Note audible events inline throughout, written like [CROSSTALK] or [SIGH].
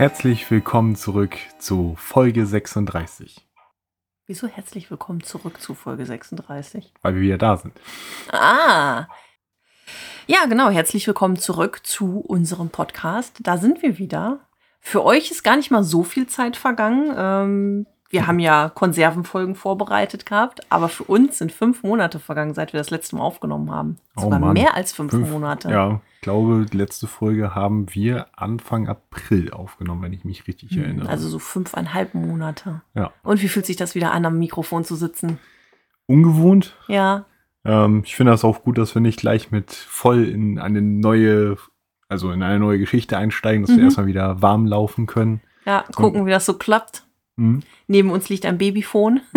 Herzlich willkommen zurück zu Folge 36, Wieso herzlich willkommen zurück zu Folge 36? weil wir wieder da sind. Ah. Ja, genau. Herzlich willkommen zurück zu unserem Podcast. Da sind wir wieder. Für euch ist gar nicht mal so viel Zeit vergangen. Ähm, wir haben ja Konservenfolgen vorbereitet gehabt, aber für uns sind fünf Monate vergangen, seit wir das letzte Mal aufgenommen haben. Oh Sogar Mann. mehr als fünf, Monate. Ja, ich glaube, die letzte Folge haben wir Anfang April aufgenommen, wenn ich mich richtig erinnere. Also so fünfeinhalb Monate. ja. Und wie fühlt sich das wieder an, am Mikrofon zu sitzen? Ungewohnt. Ja, Ähm, ich finde das auch gut, dass wir nicht gleich mit voll in eine neue, also in eine neue Geschichte einsteigen, dass wir Mhm. erstmal wieder warm laufen können. ja, gucken, wie das so klappt. Mhm. Neben uns liegt ein Babyphone. [LAUGHS]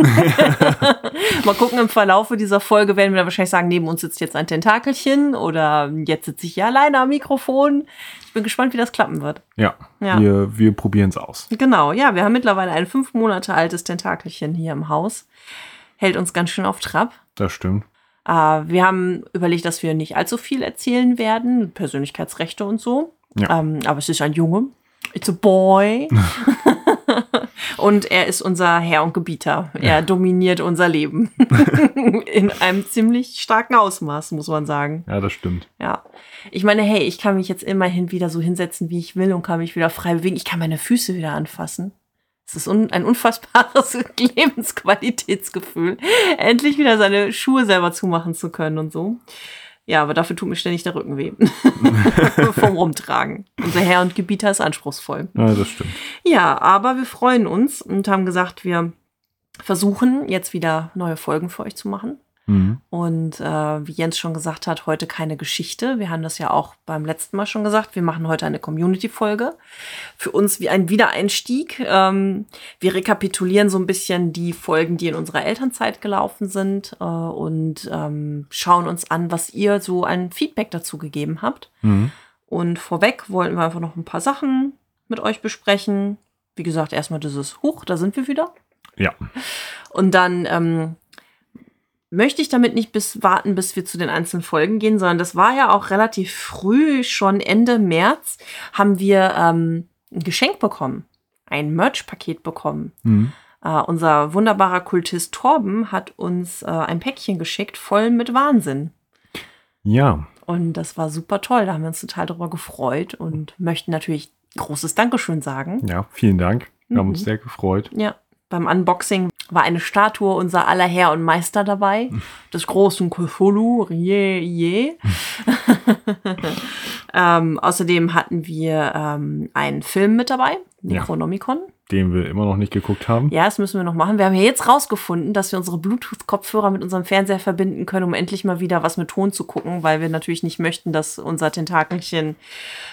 Mal gucken, im Verlaufe dieser Folge werden wir dann wahrscheinlich sagen, neben uns sitzt jetzt ein Tentakelchen oder jetzt sitze ich hier alleine am Mikrofon. Ich bin gespannt, wie das klappen wird. Ja, Ja. wir, wir probieren es aus. Genau, ja, wir haben mittlerweile ein fünf Monate altes Tentakelchen hier im Haus. Hält uns ganz schön auf Trab. Das stimmt. Äh, wir haben überlegt, dass wir nicht allzu viel erzählen werden, Persönlichkeitsrechte und so. Ja. Ähm, aber es ist ein Junge. It's a boy. [LAUGHS] [LAUGHS] und er ist unser Herr und Gebieter. Er dominiert unser Leben. [LAUGHS] In einem ziemlich starken Ausmaß, muss man sagen. Ja, das stimmt. Ja. Ich meine, hey, ich kann mich jetzt immerhin wieder so hinsetzen, wie ich will und kann mich wieder frei bewegen. Ich kann meine Füße wieder anfassen. Es ist un ein unfassbares [LAUGHS] Lebensqualitätsgefühl, endlich wieder seine Schuhe selber zumachen zu können und so. Ja, aber dafür tut mir ständig der Rücken weh. [LAUGHS] Vom Rumtragen. Unser Herr und Gebieter ist anspruchsvoll. Ja, das stimmt. Ja, aber wir freuen uns und haben gesagt, wir versuchen jetzt wieder neue Folgen für euch zu machen. Mhm. Und äh, wie Jens schon gesagt hat, heute keine Geschichte. Wir haben das ja auch beim letzten Mal schon gesagt. Wir machen heute eine Community-Folge. Für uns wie ein Wiedereinstieg. Ähm, wir rekapitulieren so ein bisschen die Folgen, die in unserer Elternzeit gelaufen sind äh, und ähm, schauen uns an, was ihr so ein Feedback dazu gegeben habt. Mhm. Und vorweg wollten wir einfach noch ein paar Sachen mit euch besprechen. Wie gesagt, erstmal dieses Huch, da sind wir wieder. Ja. Und dann ähm, möchte ich damit nicht bis warten, bis wir zu den einzelnen Folgen gehen, sondern das war ja auch relativ früh, schon Ende März, haben wir ähm, ein Geschenk bekommen. Ein Merch-Paket bekommen. Mhm. Äh, unser wunderbarer Kultist Torben hat uns äh, ein Päckchen geschickt, voll mit Wahnsinn. Ja. Und das war super toll. Da haben wir uns total darüber gefreut und möchten natürlich großes Dankeschön sagen. Ja, vielen Dank. Wir haben Mhm. uns sehr gefreut. Ja, beim Unboxing war eine Statue unser aller Herr und Meister dabei, des großen Cthulhu, je, je. [LAUGHS] ähm, außerdem hatten wir ähm, einen Film mit dabei, Ja. Den wir immer noch nicht geguckt haben. Ja, das müssen wir noch machen. Wir haben ja jetzt rausgefunden, dass wir unsere Bluetooth-Kopfhörer mit unserem Fernseher verbinden können, um endlich mal wieder was mit Ton zu gucken, weil wir natürlich nicht möchten, dass unser Tentakelchen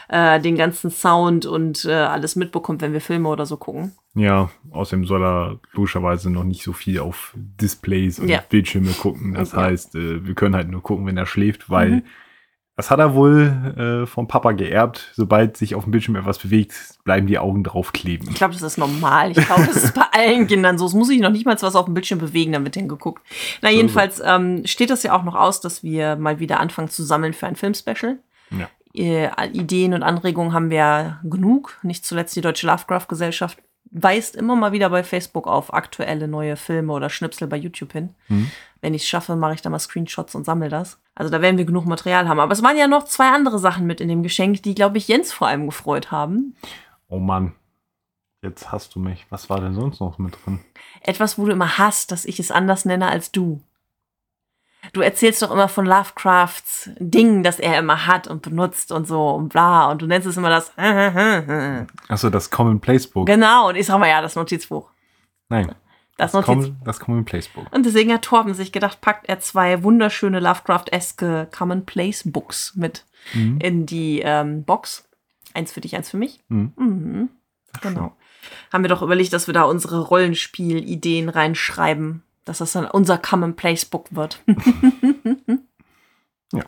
äh, den ganzen Sound und äh, alles mitbekommt, wenn wir Filme oder so gucken. Ja, außerdem soll er logischerweise noch nicht so viel auf Displays und Ja. Bildschirme gucken. Das. Mhm. heißt, äh, wir können halt nur gucken, wenn er schläft, weil das hat er wohl äh, vom Papa geerbt. Sobald sich auf dem Bildschirm etwas bewegt, bleiben die Augen drauf kleben. Ich glaube, das ist normal. Ich glaube, das ist bei [LAUGHS] allen Kindern so. Es muss sich noch nicht mal was auf dem Bildschirm bewegen, dann wird hingeguckt. Na, jedenfalls ähm, steht das ja auch noch aus, dass wir mal wieder anfangen zu sammeln für ein Filmspecial. Ja. Äh, Ideen und Anregungen haben wir genug. Nicht zuletzt die Deutsche Lovecraft-Gesellschaft weist immer mal wieder bei Facebook auf aktuelle neue Filme oder Schnipsel bei YouTube hin. Mhm. Wenn ich es schaffe, mache ich da mal Screenshots und sammle das. Also da werden wir genug Material haben. Aber es waren ja noch zwei andere Sachen mit in dem Geschenk, die, glaube ich, Jens vor allem gefreut haben. Oh Mann. Jetzt hast du mich. Was war denn sonst noch mit drin? Etwas, wo du immer hast, dass ich es anders nenne als du. Du erzählst doch immer von Lovecrafts Dingen, das er immer hat und benutzt und so und bla. Und du nennst es immer das. [LAUGHS] Achso, das Common Place Book. Genau. Und ich sag mal, ja, das Notizbuch. Nein, Das das. Common, das Common Place Book. Und deswegen hat Torben sich gedacht, packt er zwei wunderschöne Lovecraft-eske Common Place Books mit Mhm. in die ähm, Box. Eins für dich, eins für mich. Mhm. Mhm. Genau. Haben wir doch überlegt, dass wir da unsere Rollenspiel-Ideen reinschreiben, dass das dann unser Common-Place-Book wird. [LAUGHS] Ja.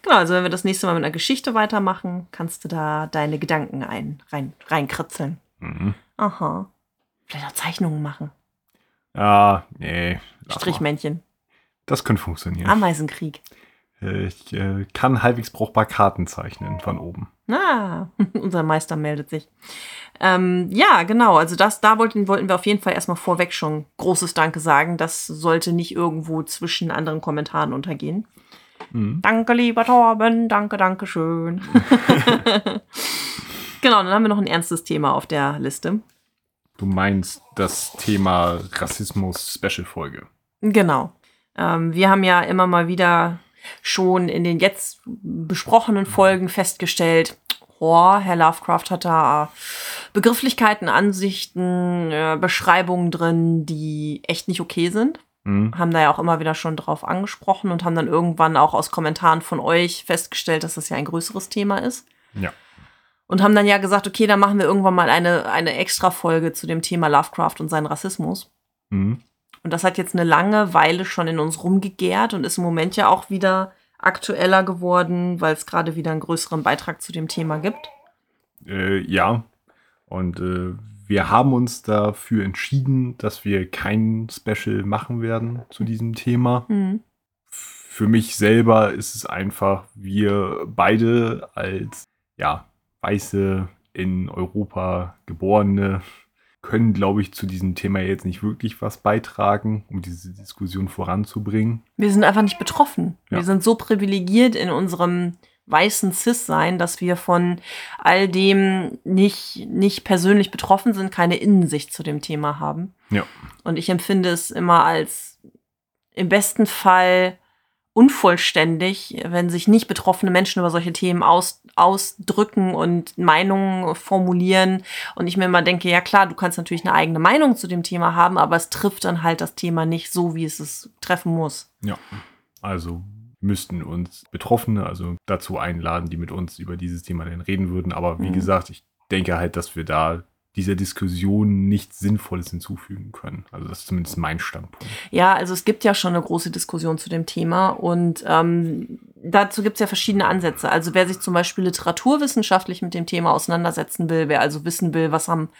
Genau, also wenn wir das nächste Mal mit einer Geschichte weitermachen, kannst du da deine Gedanken ein, rein, reinkritzeln. Mhm. Aha. Vielleicht auch Zeichnungen machen. Ja, nee. mal. Strichmännchen. Das könnte funktionieren. Ameisenkrieg. Ich äh, kann halbwegs brauchbar Karten zeichnen von oben. Ah, [LAUGHS] unser Meister meldet sich. Ähm, ja, genau. Also das, da wollten, wollten wir auf jeden Fall erstmal vorweg schon großes Danke sagen. Das sollte nicht irgendwo zwischen anderen Kommentaren untergehen. Mhm. Danke, lieber Torben. Danke, danke schön. [LAUGHS] [LAUGHS] genau, dann haben wir noch ein ernstes Thema auf der Liste. Du meinst das Thema Rassismus-Special-Folge. Genau. Ähm, wir haben ja immer mal wieder schon in den jetzt besprochenen Folgen festgestellt, oh, Herr Lovecraft hat da Begrifflichkeiten, Ansichten, äh, Beschreibungen drin, die echt nicht okay sind. Mhm. Haben da ja auch immer wieder schon drauf angesprochen und haben dann irgendwann auch aus Kommentaren von euch festgestellt, dass das ja ein größeres Thema ist. Ja. Und haben dann ja gesagt, okay, dann machen wir irgendwann mal eine, eine extra Folge zu dem Thema Lovecraft und seinen Rassismus. Mhm. Und das hat jetzt eine lange Weile schon in uns rumgegärt und ist im Moment ja auch wieder aktueller geworden, weil es gerade wieder einen größeren Beitrag zu dem Thema gibt. Äh, ja. Und äh, wir haben uns dafür entschieden, dass wir kein Special machen werden zu diesem Thema. Mhm. Für mich selber ist es einfach, wir beide als ja, weiße in Europa geborene können, glaube ich, zu diesem Thema jetzt nicht wirklich was beitragen, um diese Diskussion voranzubringen. Wir sind einfach nicht betroffen. Ja. Wir sind so privilegiert in unserem weißen Cis-Sein, dass wir von all dem nicht, nicht persönlich betroffen sind, keine Innensicht zu dem Thema haben. Ja. Und ich empfinde es immer als im besten Fall unvollständig, wenn sich nicht betroffene Menschen über solche Themen aus, ausdrücken und Meinungen formulieren. Und ich mir immer denke, ja klar, du kannst natürlich eine eigene Meinung zu dem Thema haben, aber es trifft dann halt das Thema nicht so, wie es es treffen muss. Ja. Also müssten uns Betroffene also dazu einladen, die mit uns über dieses Thema dann reden würden. Aber wie Mhm. gesagt, ich denke halt, dass wir da dieser Diskussion nichts Sinnvolles hinzufügen können. Also das ist zumindest mein Standpunkt. Ja, also es gibt ja schon eine große Diskussion zu dem Thema und ähm, dazu gibt es ja verschiedene Ansätze. Also wer sich zum Beispiel literaturwissenschaftlich mit dem Thema auseinandersetzen will, wer also wissen will, was haben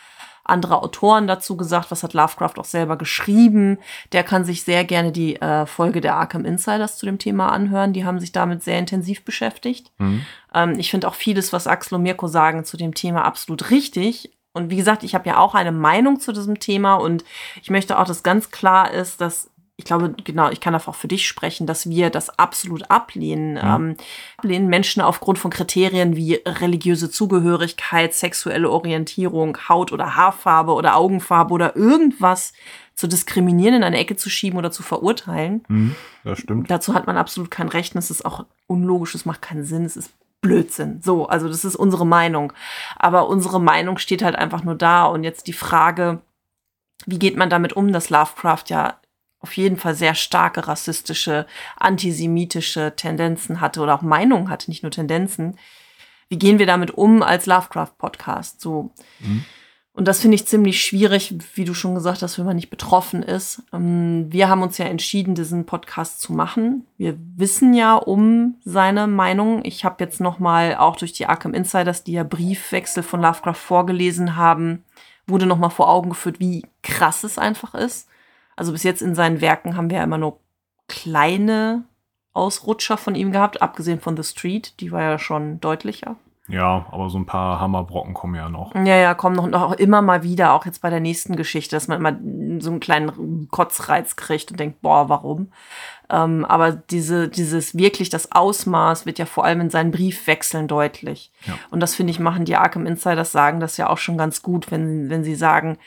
andere Autoren dazu gesagt, was hat Lovecraft auch selber geschrieben, der kann sich sehr gerne die äh, Folge der Arkham Insiders zu dem Thema anhören. Die haben sich damit sehr intensiv beschäftigt. Ähm, ich finde auch vieles, was Axel und Mirko sagen zu dem Thema, absolut richtig. Und wie gesagt, ich habe ja auch eine Meinung zu diesem Thema und ich möchte auch, dass ganz klar ist, dass ich glaube, genau, ich kann einfach auch für dich sprechen, dass wir das absolut ablehnen. Ähm, ablehnen Menschen aufgrund von Kriterien wie religiöse Zugehörigkeit, sexuelle Orientierung, Haut- oder Haarfarbe oder Augenfarbe oder irgendwas zu diskriminieren, in eine Ecke zu schieben oder zu verurteilen. Mhm. Das stimmt. Dazu hat man absolut kein Recht und es ist auch unlogisch, es macht keinen Sinn, es ist Blödsinn. So, also das ist unsere Meinung. Aber unsere Meinung steht halt einfach nur da und jetzt die Frage, wie geht man damit um, dass Lovecraft ja auf jeden Fall sehr starke rassistische, antisemitische Tendenzen hatte oder auch Meinungen hatte, nicht nur Tendenzen. Wie gehen wir damit um als Lovecraft-Podcast? So. Mhm. Und das finde ich ziemlich schwierig, wie du schon gesagt hast, wenn man nicht betroffen ist. Ähm, Wir haben uns ja entschieden, diesen Podcast zu machen. Wir wissen ja um seine Meinung. Ich habe jetzt noch mal auch durch die Arkham Insiders, die ja Briefwechsel von Lovecraft vorgelesen haben, wurde noch mal vor Augen geführt, wie krass es einfach ist. Also bis jetzt in seinen Werken haben wir ja immer nur kleine Ausrutscher von ihm gehabt, abgesehen von The Street, die war ja schon deutlicher. Ja, aber so ein paar Hammerbrocken kommen ja noch. Ja, ja, kommen noch, noch immer mal wieder, auch jetzt bei der nächsten Geschichte, dass man immer so einen kleinen Kotzreiz kriegt und denkt, boah, warum? Ähm, aber diese, dieses wirklich, das Ausmaß wird ja vor allem in seinen Briefwechseln deutlich. Ja. Und das finde ich, machen die Arkham Insiders sagen das ja auch schon ganz gut, wenn, wenn sie sagen,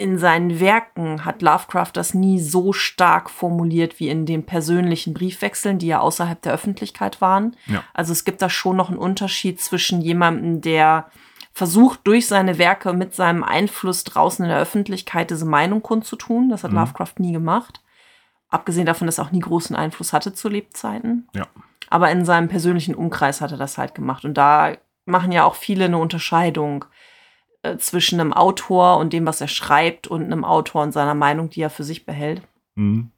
in seinen Werken hat Lovecraft das nie so stark formuliert wie in den persönlichen Briefwechseln, die ja außerhalb der Öffentlichkeit waren. Ja. Also es gibt da schon noch einen Unterschied zwischen jemandem, der versucht, durch seine Werke mit seinem Einfluss draußen in der Öffentlichkeit diese Meinung kundzutun. Das hat Mhm. Lovecraft nie gemacht. Abgesehen davon, dass er auch nie großen Einfluss hatte zu Lebzeiten. Ja. Aber in seinem persönlichen Umkreis hat er das halt gemacht. Und da machen ja auch viele eine Unterscheidung äh, zwischen einem Autor und dem, was er schreibt, und einem Autor und seiner Meinung, die er für sich behält. Mhm.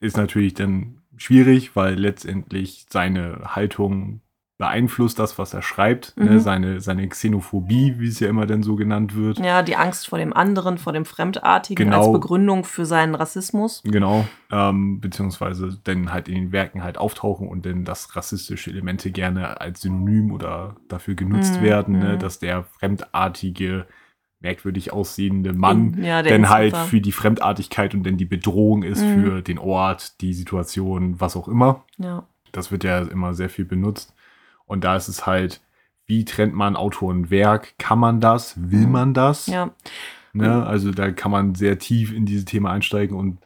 Ist natürlich dann schwierig, weil letztendlich seine Haltung beeinflusst das, was er schreibt, ne? Mhm. ne? seine, seine Xenophobie, wie es ja immer dann so genannt wird. Ja, die Angst vor dem anderen, vor dem Fremdartigen Genau. als Begründung für seinen Rassismus. Genau, ähm, beziehungsweise dann halt in den Werken halt auftauchen und dann, dass rassistische Elemente gerne als Synonym oder dafür genutzt Mhm, werden, ne? mhm. dass der fremdartige, merkwürdig aussehende Mann ja, der dann halt Insulter. für die Fremdartigkeit und dann die Bedrohung ist Mhm. für den Ort, die Situation, was auch immer. Ja. Das wird ja immer sehr viel benutzt. Und da ist es halt, wie trennt man Autor und Werk? Kann man das? Will Mhm. man das? ja. Ne? Also da kann man sehr tief in dieses Thema einsteigen und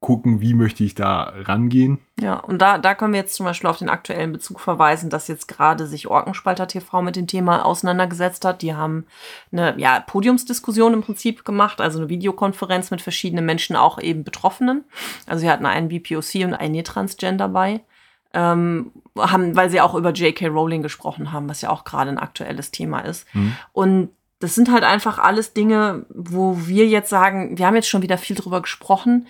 gucken, wie möchte ich da rangehen. Ja, und da, da können wir jetzt zum Beispiel auf den aktuellen Bezug verweisen, dass jetzt gerade sich Orkenspalter TV mit dem Thema auseinandergesetzt hat. Die haben eine ja, Podiumsdiskussion im Prinzip gemacht, also eine Videokonferenz mit verschiedenen Menschen, auch eben Betroffenen. Also sie hatten einen BPOC und einen Transgender bei. Ähm, haben, weil sie auch über J.K. Rowling gesprochen haben, was ja auch gerade ein aktuelles Thema ist. Mhm. Und das sind halt einfach alles Dinge, wo wir jetzt sagen, wir haben jetzt schon wieder viel drüber gesprochen.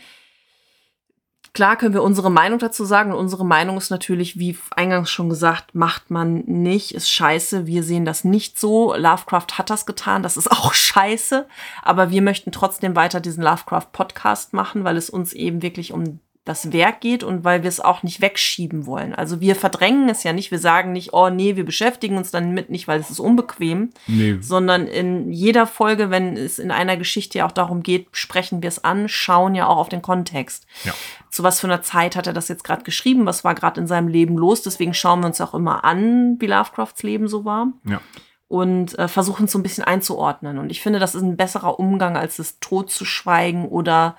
Klar können wir unsere Meinung dazu sagen. Und unsere Meinung ist natürlich, wie eingangs schon gesagt, macht man nicht, ist scheiße. Wir sehen das nicht so. Lovecraft hat das getan, das ist [LAUGHS] auch scheiße. Aber wir möchten trotzdem weiter diesen Lovecraft-Podcast machen, weil es uns eben wirklich um das Werk geht und weil wir es auch nicht wegschieben wollen. Also wir verdrängen es ja nicht. Wir sagen nicht, oh nee, wir beschäftigen uns dann mit nicht, weil es ist unbequem, Nee, sondern in jeder Folge, wenn es in einer Geschichte ja auch darum geht, sprechen wir es an, schauen ja auch auf den Kontext. ja. Zu was für einer Zeit hat er das jetzt gerade geschrieben? Was war gerade in seinem Leben los? Deswegen schauen wir uns auch immer an, wie Lovecrafts Leben so war Ja. und äh, versuchen es so ein bisschen einzuordnen. Und ich finde, das ist ein besserer Umgang, als es totzuschweigen oder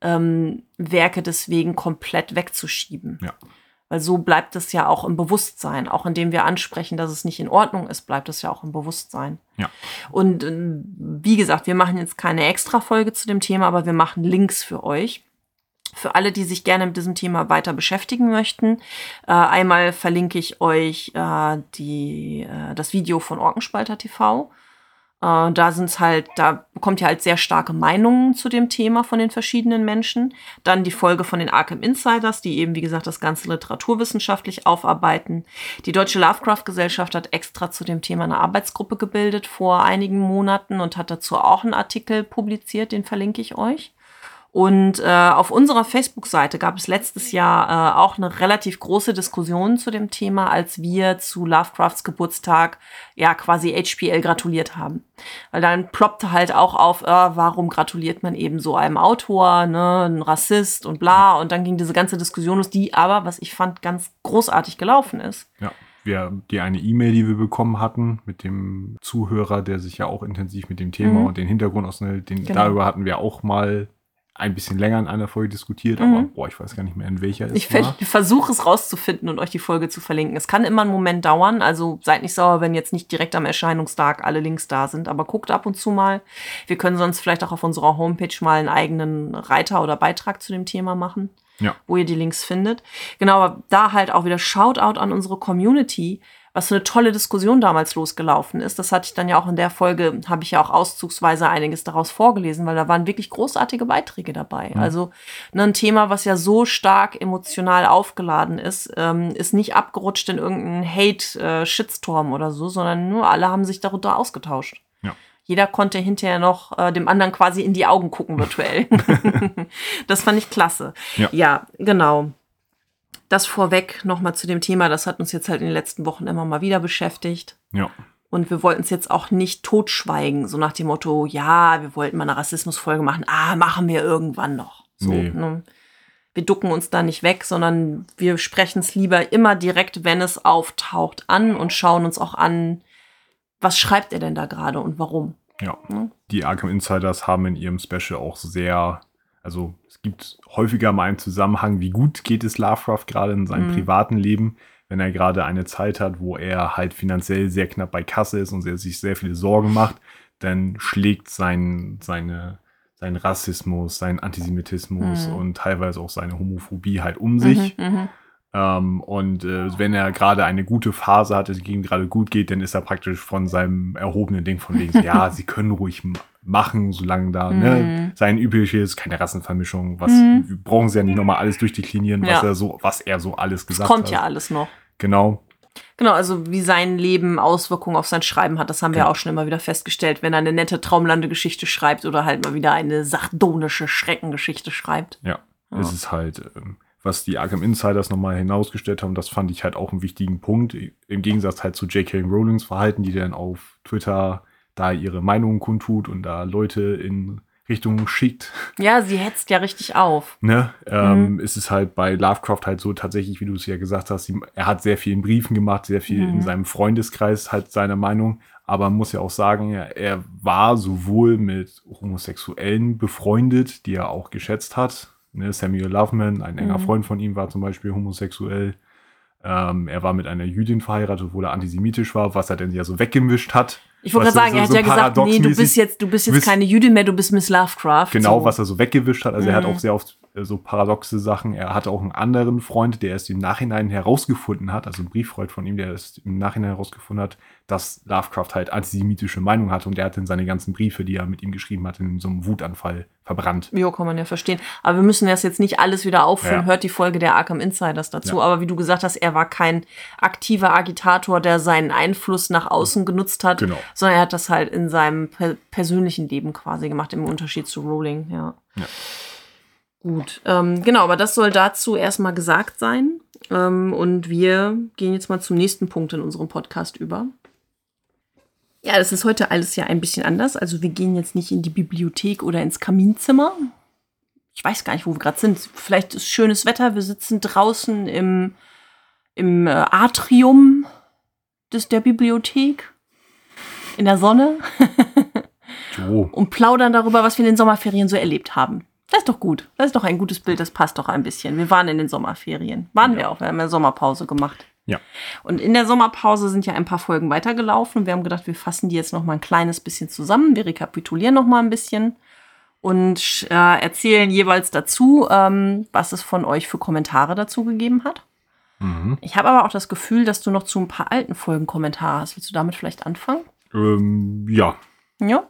ähm, Werke deswegen komplett wegzuschieben. Ja. Weil so bleibt es ja auch im Bewusstsein. Auch indem wir ansprechen, dass es nicht in Ordnung ist, bleibt es ja auch im Bewusstsein. Ja. Und äh, wie gesagt, wir machen jetzt keine Extra-Folge zu dem Thema, aber wir machen Links für euch. Für alle, die sich gerne mit diesem Thema weiter beschäftigen möchten. Äh, einmal verlinke ich euch äh, die, äh, das Video von Orkenspalter TV. Äh, da sind's halt, da bekommt ihr halt sehr starke Meinungen zu dem Thema von den verschiedenen Menschen. Dann die Folge von den Arkham Insiders, die eben, wie gesagt, das Ganze literaturwissenschaftlich aufarbeiten. Die Deutsche Lovecraft-Gesellschaft hat extra zu dem Thema eine Arbeitsgruppe gebildet vor einigen Monaten und hat dazu auch einen Artikel publiziert, den verlinke ich euch. Und äh, auf unserer Facebook-Seite gab es letztes Jahr äh, auch eine relativ große Diskussion zu dem Thema, als wir zu Lovecrafts Geburtstag ja quasi HPL gratuliert haben. Weil dann ploppte halt auch auf, äh, warum gratuliert man eben so einem Autor, ne, ein Rassist und bla. Und dann ging diese ganze Diskussion los, die aber, was ich fand, ganz großartig gelaufen ist. Ja, wir, die eine E-Mail, die wir bekommen hatten mit dem Zuhörer, der sich ja auch intensiv mit dem Thema Mhm. und den Hintergrund ausnimmt, den, Genau. darüber hatten wir auch mal ein bisschen länger in einer Folge diskutiert, Mhm. aber boah, ich weiß gar nicht mehr, in welcher es Ich war. versuche es rauszufinden und euch die Folge zu verlinken. Es kann immer einen Moment dauern, also seid nicht sauer, wenn jetzt nicht direkt am Erscheinungstag alle Links da sind, aber guckt ab und zu mal. Wir können sonst vielleicht auch auf unserer Homepage mal einen eigenen Reiter oder Beitrag zu dem Thema machen, Ja. wo ihr die Links findet. Genau, aber da halt auch wieder Shoutout an unsere Community, was für eine tolle Diskussion damals losgelaufen ist. Das hatte ich dann ja auch in der Folge, habe ich ja auch auszugsweise einiges daraus vorgelesen, weil da waren wirklich großartige Beiträge dabei. Also ne, ein Thema, was ja so stark emotional aufgeladen ist, ähm, ist nicht abgerutscht in irgendeinen Hate-Shitstorm oder so, sondern nur alle haben sich darunter ausgetauscht. Ja. Jeder konnte hinterher noch äh, dem anderen quasi in die Augen gucken virtuell. [LAUGHS] das fand ich klasse. Ja. ja genau das vorweg nochmal zu dem Thema, das hat uns jetzt halt in den letzten Wochen immer mal wieder beschäftigt. Ja, Und wir wollten es jetzt auch nicht totschweigen, so nach dem Motto, ja, wir wollten mal eine Rassismusfolge machen, ah, machen wir irgendwann noch. So, Nee. ne? Wir ducken uns da nicht weg, sondern wir sprechen es lieber immer direkt, wenn es auftaucht, an und schauen uns auch an, was schreibt er denn da gerade und warum. ja. Ne? Die Arkham Insiders haben in ihrem Special auch sehr, also es gibt häufiger mal einen Zusammenhang, wie gut geht es Lovecraft gerade in seinem Mhm. privaten Leben, wenn er gerade eine Zeit hat, wo er halt finanziell sehr knapp bei Kasse ist und er sich sehr viele Sorgen macht, dann schlägt sein, seine, sein Rassismus, sein Antisemitismus Mhm. und teilweise auch seine Homophobie halt um sich. Mhm, mhm. Ähm, und äh, wenn er gerade eine gute Phase hat, es ihm gerade gut geht, dann ist er praktisch von seinem erhobenen Ding von wegen, ja, [LAUGHS] sie können ruhig machen, solange da ne, Mhm. sein übliches, keine Rassenvermischung, was Mhm. wir brauchen sie ja nicht nochmal alles durchdeklinieren, was Ja. er so, was er so alles Es gesagt kommt hat. ja alles noch. Genau. Genau, also wie sein Leben Auswirkungen auf sein Schreiben hat, das haben wir Genau. auch schon immer wieder festgestellt, wenn er eine nette Traumlandegeschichte schreibt oder halt mal wieder eine sardonische Schreckengeschichte schreibt. Ja, Ja. es ist halt, ähm, was die Arkham Insiders nochmal hinausgestellt haben, das fand ich halt auch einen wichtigen Punkt. Im Gegensatz halt zu J.K. Rowlings Verhalten, die dann auf Twitter da ihre Meinungen kundtut und da Leute in Richtung schickt. Ja, sie hetzt ja richtig auf. Ne? Ähm, Mhm. Ist es halt bei Lovecraft halt so tatsächlich, wie du es ja gesagt hast, er hat sehr viel in Briefen gemacht, sehr viel in Mhm. seinem Freundeskreis halt seine Meinung. Aber man muss ja auch sagen, er, er war sowohl mit Homosexuellen befreundet, die er auch geschätzt hat. Ne? Samuel Loveman, ein enger Mhm. Freund von ihm, war zum Beispiel homosexuell. Ähm, er war mit einer Jüdin verheiratet, obwohl er antisemitisch war, was er denn ja so weggemischt hat. Ich wollte gerade sagen, so- er hat so ja gesagt, nee, du bist jetzt, du bist jetzt bist- keine Jüdin mehr, du bist Miss Lovecraft. Genau, so. was er so weggewischt hat. Also er hat Mhm. auch sehr oft so paradoxe Sachen. Er hatte auch einen anderen Freund, der es im Nachhinein herausgefunden hat, also ein Brieffreund von ihm, der es im Nachhinein herausgefunden hat, dass Lovecraft halt antisemitische Meinung hatte und der hat dann seine ganzen Briefe, die er mit ihm geschrieben hat, in so einem Wutanfall verbrannt. Jo, kann man ja verstehen. Aber wir müssen das jetzt nicht alles wieder auffüllen. Ja. Hört die Folge der Arkham Insiders dazu. Ja. Aber wie du gesagt hast, er war kein aktiver Agitator, der seinen Einfluss nach außen genutzt hat, Genau. sondern er hat das halt in seinem per persönlichen Leben quasi gemacht, im Unterschied zu Rowling, ja. Ja. Gut, ähm, genau, aber das soll dazu erstmal gesagt sein. Ähm, und wir gehen jetzt mal zum nächsten Punkt in unserem Podcast über. Ja, das ist heute alles ja ein bisschen anders. Also wir gehen jetzt nicht in die Bibliothek oder ins Kaminzimmer. Ich weiß gar nicht, wo wir gerade sind. Vielleicht ist schönes Wetter. Wir sitzen draußen im, im äh, Atrium des, der Bibliothek. In der Sonne. So, [LAUGHS] und plaudern darüber, was wir in den Sommerferien so erlebt haben. Das ist doch gut. Das ist doch ein gutes Bild. Das passt doch ein bisschen. Wir waren in den Sommerferien. Waren wir auch. Wir haben ja Sommerpause gemacht. Ja. Und in der Sommerpause sind ja ein paar Folgen weitergelaufen. Und wir haben gedacht, wir fassen die jetzt noch mal ein kleines bisschen zusammen. Wir rekapitulieren noch mal ein bisschen und äh, erzählen jeweils dazu, ähm, was es von euch für Kommentare dazu gegeben hat. mhm. Ich habe aber auch das Gefühl, dass du noch zu ein paar alten Folgen Kommentare hast. Willst du damit vielleicht anfangen? ähm, ja, Ja.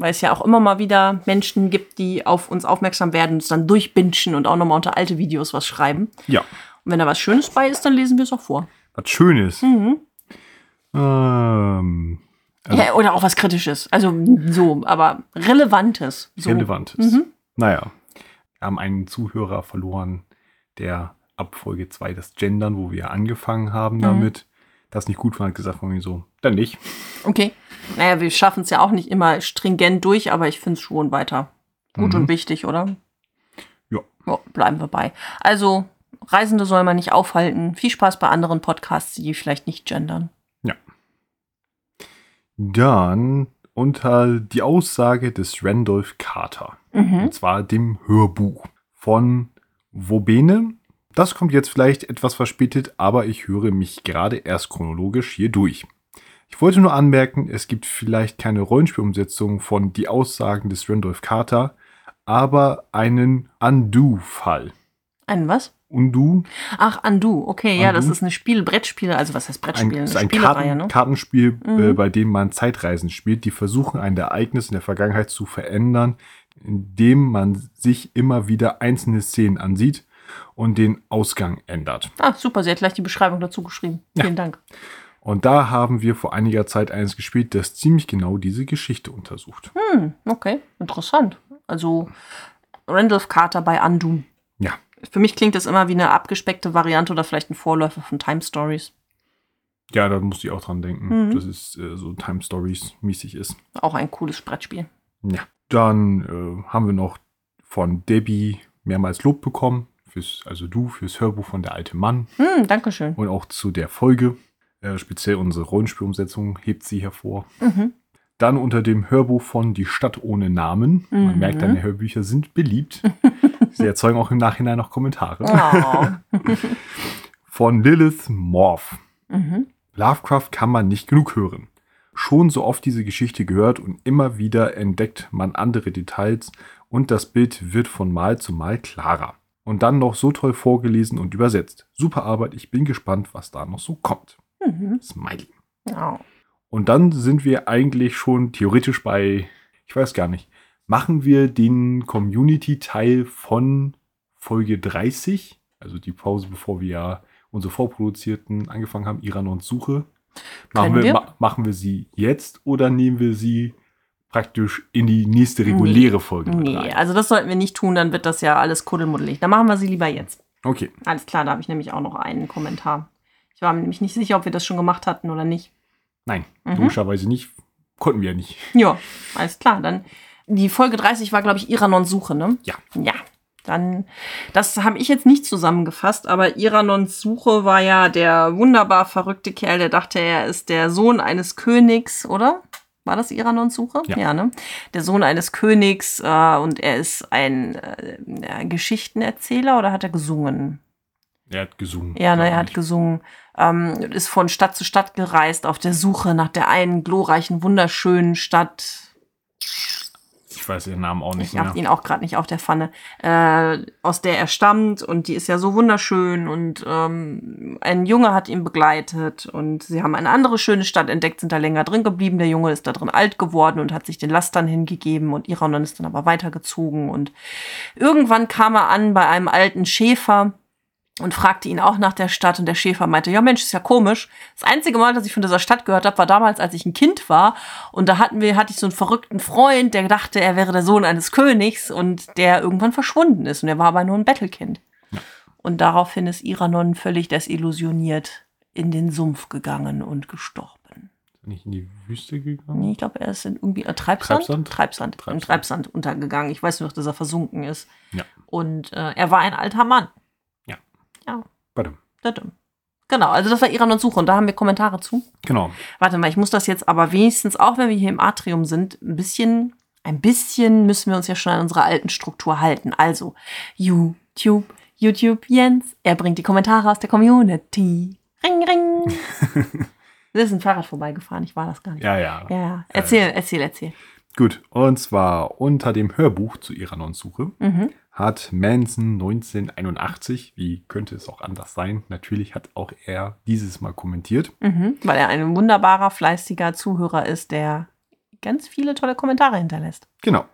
Weil es ja auch immer mal wieder Menschen gibt, die auf uns aufmerksam werden, uns dann durchbinschen und auch nochmal unter alte Videos was schreiben. ja, Und wenn da was Schönes bei ist, dann lesen wir es auch vor. was Schönes. Mhm. Ähm, Also- ja, oder auch was Kritisches. Also so, aber Relevantes. So. relevant ist. Mhm. Naja, wir haben einen Zuhörer verloren, der ab Folge 2 das Gendern, wo wir angefangen haben Mhm. damit, das nicht gut fand, hat gesagt von mir so, dann nicht. Okay. Naja, wir schaffen es ja auch nicht immer stringent durch, aber ich finde es schon weiter gut Mhm. und wichtig, oder? Ja. ja. Bleiben wir bei. Also, Reisende soll man nicht aufhalten. Viel Spaß bei anderen Podcasts, die vielleicht nicht gendern. Dann unter die Aussage des Randolph Carter. Mhm. Und zwar dem Hörbuch von Wobene. Das kommt jetzt vielleicht etwas verspätet, aber ich höre mich gerade erst chronologisch hier durch. Ich wollte nur anmerken, es gibt vielleicht keine Rollenspielumsetzung von Die Aussagen des Randolph Carter, aber einen Undo-Fall. Ein was? Undo, Ach, Undo. Okay, ja, das Undo. ist ein Spiel, Brettspiel, also was heißt ein, Brettspiel? ist Eine ein Karten, ne? Kartenspiel, äh, Mhm. bei dem man Zeitreisen spielt, die versuchen, ein Ereignis in der Vergangenheit zu verändern, indem man sich immer wieder einzelne Szenen ansieht und den Ausgang ändert. Ah, super, sie hat gleich die Beschreibung dazu geschrieben. Ja. Vielen Dank. Und da haben wir vor einiger Zeit eines gespielt, das ziemlich genau diese Geschichte untersucht. Hm, okay, interessant. Also Randolph Carter bei Undo. Ja. Für mich klingt das immer wie eine abgespeckte Variante oder vielleicht ein Vorläufer von Time Stories. Ja, da musste ich auch dran denken, Mhm. dass es äh, so Time Stories mäßig ist. Auch ein cooles Brettspiel. Ja. Dann äh, haben wir noch von Debbie mehrmals Lob bekommen, fürs, also du, fürs Hörbuch von Der alte Mann. Hm, Dankeschön. und auch zu der Folge. Äh, speziell unsere Rollenspielumsetzung hebt sie hervor. Mhm. Dann unter dem Hörbuch von Die Stadt ohne Namen. Man Mhm. merkt, deine Hörbücher sind beliebt. [LAUGHS] Sie erzeugen auch im Nachhinein noch Kommentare. Oh. [LAUGHS] Von Lilith Morph. mhm. Lovecraft kann man nicht genug hören. Schon so oft diese Geschichte gehört und immer wieder entdeckt man andere Details und das Bild wird von Mal zu Mal klarer. Und dann noch so toll vorgelesen und übersetzt. Super Arbeit, ich bin gespannt, was da noch so kommt. Mhm. Smiley. Ja. Und dann sind wir eigentlich schon theoretisch bei, ich weiß gar nicht, machen wir den Community-Teil von Folge 30, also die Pause, bevor wir ja unsere vorproduzierten angefangen haben, Iranons Suche. Machen wir, wir. Ma machen wir sie jetzt oder nehmen wir sie praktisch in die nächste reguläre Folge mit Nee, rein? also das sollten wir nicht tun, dann wird das ja alles kuddelmuddelig. Dann machen wir sie lieber jetzt. Okay, Alles klar, da habe ich nämlich auch noch einen Kommentar. Ich war mir nämlich nicht sicher, ob wir das schon gemacht hatten oder nicht. nein, Mhm. logischerweise nicht. Konnten wir ja nicht. Ja, alles klar. Dann die Folge 30 war, glaube ich, Iranons Suche, ne? Ja. Ja. Dann, das habe ich jetzt nicht zusammengefasst, aber Iranons Suche war ja der wunderbar verrückte Kerl, der dachte, er ist der Sohn eines Königs, oder? War das Iranons Suche? Ja. ne? Der Sohn eines Königs äh, und er ist ein äh, Geschichtenerzähler oder hat er gesungen? Er hat gesungen. Ja, ne, er hat gesungen, ähm, ist von Stadt zu Stadt gereist auf der Suche nach der einen glorreichen, wunderschönen Stadt. Ich weiß ihren Namen auch nicht Ich habe mehr. ihn auch gerade nicht auf der Pfanne, äh, aus der er stammt und die ist ja so wunderschön und ähm, ein Junge hat ihn begleitet und sie haben eine andere schöne Stadt entdeckt, sind da länger drin geblieben. Der Junge ist da drin alt geworden und hat sich den Lastern hingegeben und Iranon ist dann aber weitergezogen und irgendwann kam er an bei einem alten Schäfer und fragte ihn auch nach der Stadt und der Schäfer meinte, ja Mensch, ist ja komisch. Das einzige Mal, dass ich von dieser Stadt gehört habe, war damals, als ich ein Kind war und da hatten wir, hatte ich so einen verrückten Freund, der dachte, er wäre der Sohn eines Königs und der irgendwann verschwunden ist und er war aber nur ein Bettelkind. Und daraufhin ist Iranon völlig desillusioniert in den Sumpf gegangen und gestorben. Ist er nicht in die Wüste gegangen? Nee, ich glaube, er ist in irgendwie äh, Treibsand? Treibsand? Treibsand. Im Treibsand. Treibsand untergegangen. Ich weiß nur noch, dass er versunken ist. Ja. Und äh, er war ein alter Mann. Warte. Dadum. Genau, also das war Iran und Suche und da haben wir Kommentare zu. Genau. Warte mal, ich muss das jetzt aber wenigstens, auch wenn wir hier im Atrium sind, ein bisschen, ein bisschen müssen wir uns ja schon an unserer alten Struktur halten. Also, YouTube, YouTube Jens, er bringt die Kommentare aus der Community. Ring, ring. [LAUGHS] ist ein Fahrrad vorbeigefahren, ich war das gar nicht. Ja, ja. Ja, erzähl, erzähl, erzähl. Gut, und zwar unter dem Hörbuch zu Iranons Suche Mhm. Hat Manson 1981, wie könnte es auch anders sein, natürlich hat auch er dieses Mal kommentiert. Mhm. Weil er ein wunderbarer, fleißiger Zuhörer ist, der ganz viele tolle Kommentare hinterlässt. Genau.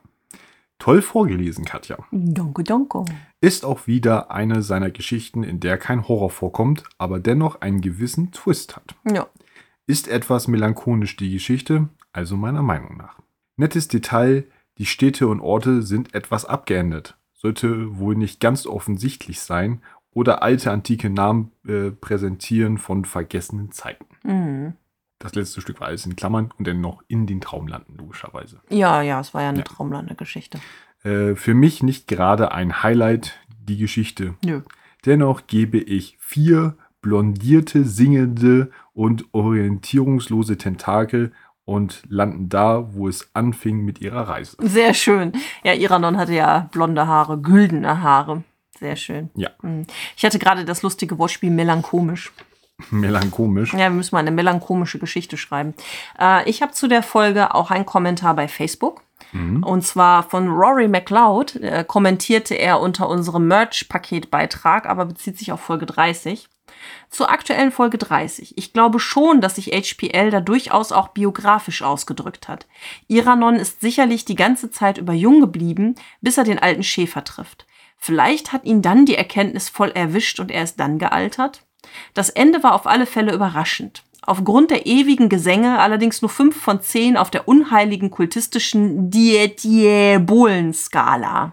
Toll vorgelesen, Katja. Donko, donko. Ist auch wieder eine seiner Geschichten, in der kein Horror vorkommt, aber dennoch einen gewissen Twist hat. Ja. Ist etwas melancholisch die Geschichte, also meiner Meinung nach. Nettes Detail, die Städte und Orte sind etwas abgeändert. Sollte wohl nicht ganz offensichtlich sein oder alte antike Namen äh, präsentieren von vergessenen Zeiten. Mhm. Das letzte Stück war alles in Klammern und dann noch in den Traumlanden, logischerweise. Ja, ja, es war ja eine Ja. Traumlande-Geschichte. Äh, für mich nicht gerade ein Highlight, die Geschichte. Nö. Dennoch gebe ich vier blondierte, singende und orientierungslose Tentakel und landen da, wo es anfing mit ihrer Reise. Sehr schön. Ja, Iranon hatte ja blonde Haare, güldene Haare. Sehr schön. Ja, Mhm. Ich hatte gerade das lustige Wortspiel melanchomisch. melancholisch. Ja, wir müssen mal eine melanchomische Geschichte schreiben. Äh, ich habe zu der Folge auch einen Kommentar bei Facebook. Und zwar von Rory McLeod. Äh, kommentierte er unter unserem Merch-Paketbeitrag, aber bezieht sich auf Folge 30. Zur aktuellen Folge 30. Ich glaube schon, dass sich HPL da durchaus auch biografisch ausgedrückt hat. Iranon ist sicherlich die ganze Zeit über jung geblieben, bis er den alten Schäfer trifft. Vielleicht hat ihn dann die Erkenntnis voll erwischt und er ist dann gealtert. Das Ende war auf alle Fälle überraschend. Aufgrund der ewigen Gesänge allerdings nur fünf von zehn auf der unheiligen kultistischen Dietiebolen-Skala.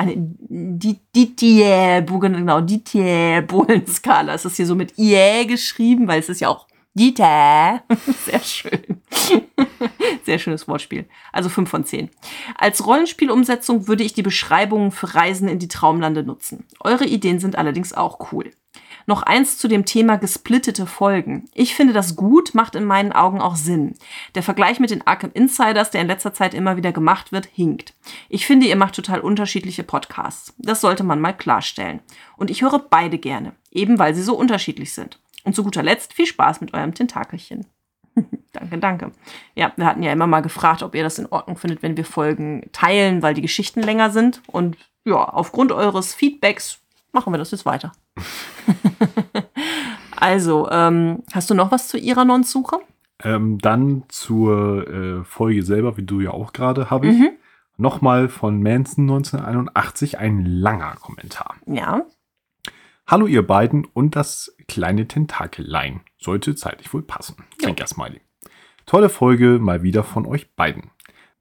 Eine Dietiebolen, genau, Dietiebolen-Skala. Es ist hier so mit IE geschrieben, weil es ist ja auch Dieter. [LAUGHS] Sehr schön. [LAUGHS] Sehr schönes Wortspiel. Also 5 von 10. Als Rollenspielumsetzung würde ich die Beschreibungen für Reisen in die Traumlande nutzen. Eure Ideen sind allerdings auch cool. Noch eins zu dem Thema gesplittete Folgen. Ich finde das gut, macht in meinen Augen auch Sinn. Der Vergleich mit den Arkham Insiders, der in letzter Zeit immer wieder gemacht wird, hinkt. Ich finde, ihr macht total unterschiedliche Podcasts. Das sollte man mal klarstellen. Und ich höre beide gerne, eben weil sie so unterschiedlich sind. Und zu guter Letzt viel Spaß mit eurem Tentakelchen. [LAUGHS] danke, danke. Ja, wir hatten ja immer mal gefragt, ob ihr das in Ordnung findet, wenn wir Folgen teilen, weil die Geschichten länger sind. Und ja, aufgrund eures Feedbacks machen wir das jetzt weiter. [LAUGHS] also, ähm, hast du noch was zu Iranon-Suche? Ähm, dann zur äh, Folge selber, wie du ja auch gerade, habe ich Mhm. nochmal von Manson 1981 ein langer Kommentar. Ja. Hallo ihr beiden und das kleine Tentakelein. Sollte zeitlich wohl passen. Zwinker-Smiley. Tolle Folge mal wieder von euch beiden.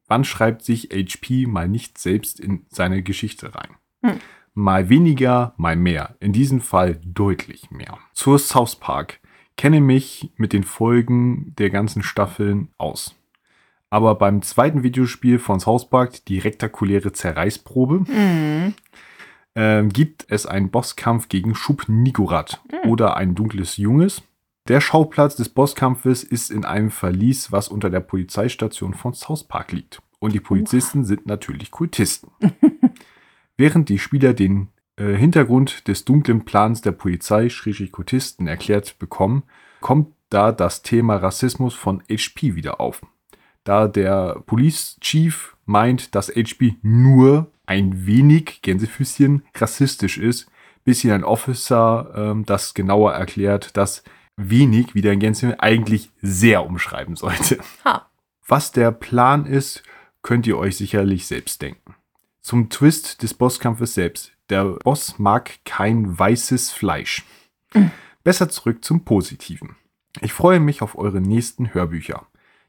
Wann schreibt sich HP mal nicht selbst in seine Geschichte rein? Hm. Mal weniger, mal mehr. In diesem Fall deutlich mehr. Zur South Park. Kenne mich mit den Folgen der ganzen Staffeln aus. Aber beim zweiten Videospiel von South Park, die rektakuläre Zerreißprobe, Mhm. ähm, gibt es einen Bosskampf gegen Schub Nigurat oder ein dunkles Junges. Der Schauplatz des Bosskampfes ist in einem Verlies, was unter der Polizeistation von South Park liegt. Und die Polizisten sind natürlich Kultisten. [LAUGHS] Während die Spieler den äh, Hintergrund des dunklen Plans der Polizei, schrägstrich Kultisten, erklärt bekommen, kommt da das Thema Rassismus von HP wieder auf da der Police Chief meint, dass HP nur ein wenig, Gänsefüßchen, rassistisch ist, bis hier ein Officer ähm, das genauer erklärt, dass wenig, wie der Gänsefüßchen, eigentlich sehr umschreiben sollte. Ha. Was der Plan ist, könnt ihr euch sicherlich selbst denken. Zum Twist des Bosskampfes selbst. Der Boss mag kein weißes Fleisch. Besser zurück zum Positiven. Ich freue mich auf eure nächsten Hörbücher.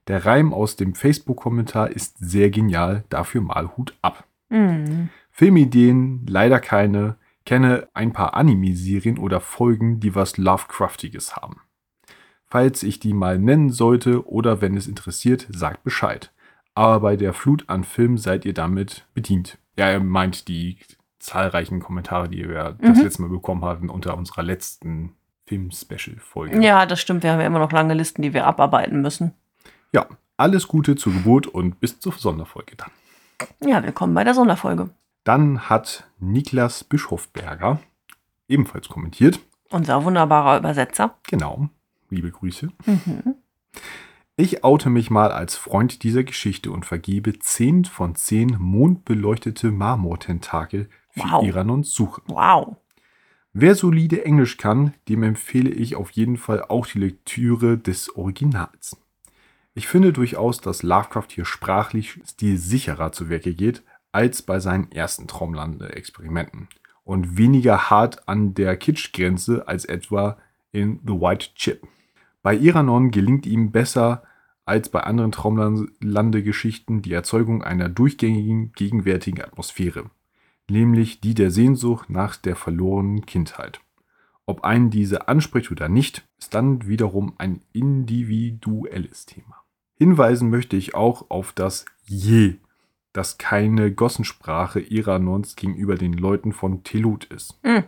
Der Reim aus dem Facebook-Kommentar ist sehr genial, dafür mal Hut ab. Mhm. Filmideen leider keine, kenne ein paar Anime-Serien oder Folgen, die was Lovecraftiges haben. Falls ich die mal nennen sollte oder wenn es interessiert, sagt Bescheid. Aber bei der Flut an Filmen seid ihr damit bedient. Ja, er meint die zahlreichen Kommentare, die wir das Mhm. letzte Mal bekommen hatten unter unserer letzten Film-Special-Folge. Ja, das stimmt. Wir haben ja immer noch lange Listen, die wir abarbeiten müssen. ja, alles Gute zur Geburt und bis zur Sonderfolge dann. Ja, willkommen bei der Sonderfolge. Dann hat Niklas Bischofberger ebenfalls kommentiert. Unser wunderbarer Übersetzer. Genau, liebe Grüße. Mhm. Ich oute mich mal als Freund dieser Geschichte und vergebe 10 von 10 mondbeleuchtete Marmortentakel für Wow. Iranons Suche. Wow. Wer solide Englisch kann, dem empfehle ich auf jeden Fall auch die Lektüre des Originals. Ich finde durchaus, dass Lovecraft hier sprachlich stilsicherer zu Werke geht als bei seinen ersten Traumlande-Experimenten und weniger hart an der Kitschgrenze als etwa in The White Chip. Bei Iranon gelingt ihm besser als bei anderen Traumlande-Geschichten die Erzeugung einer durchgängigen, gegenwärtigen Atmosphäre, nämlich die der Sehnsucht nach der verlorenen Kindheit. Ob einen diese anspricht oder nicht, ist dann wiederum ein individuelles Thema. Hinweisen möchte ich auch auf das Je, das keine Gossensprache Iranons gegenüber den Leuten von Telut ist, Hm.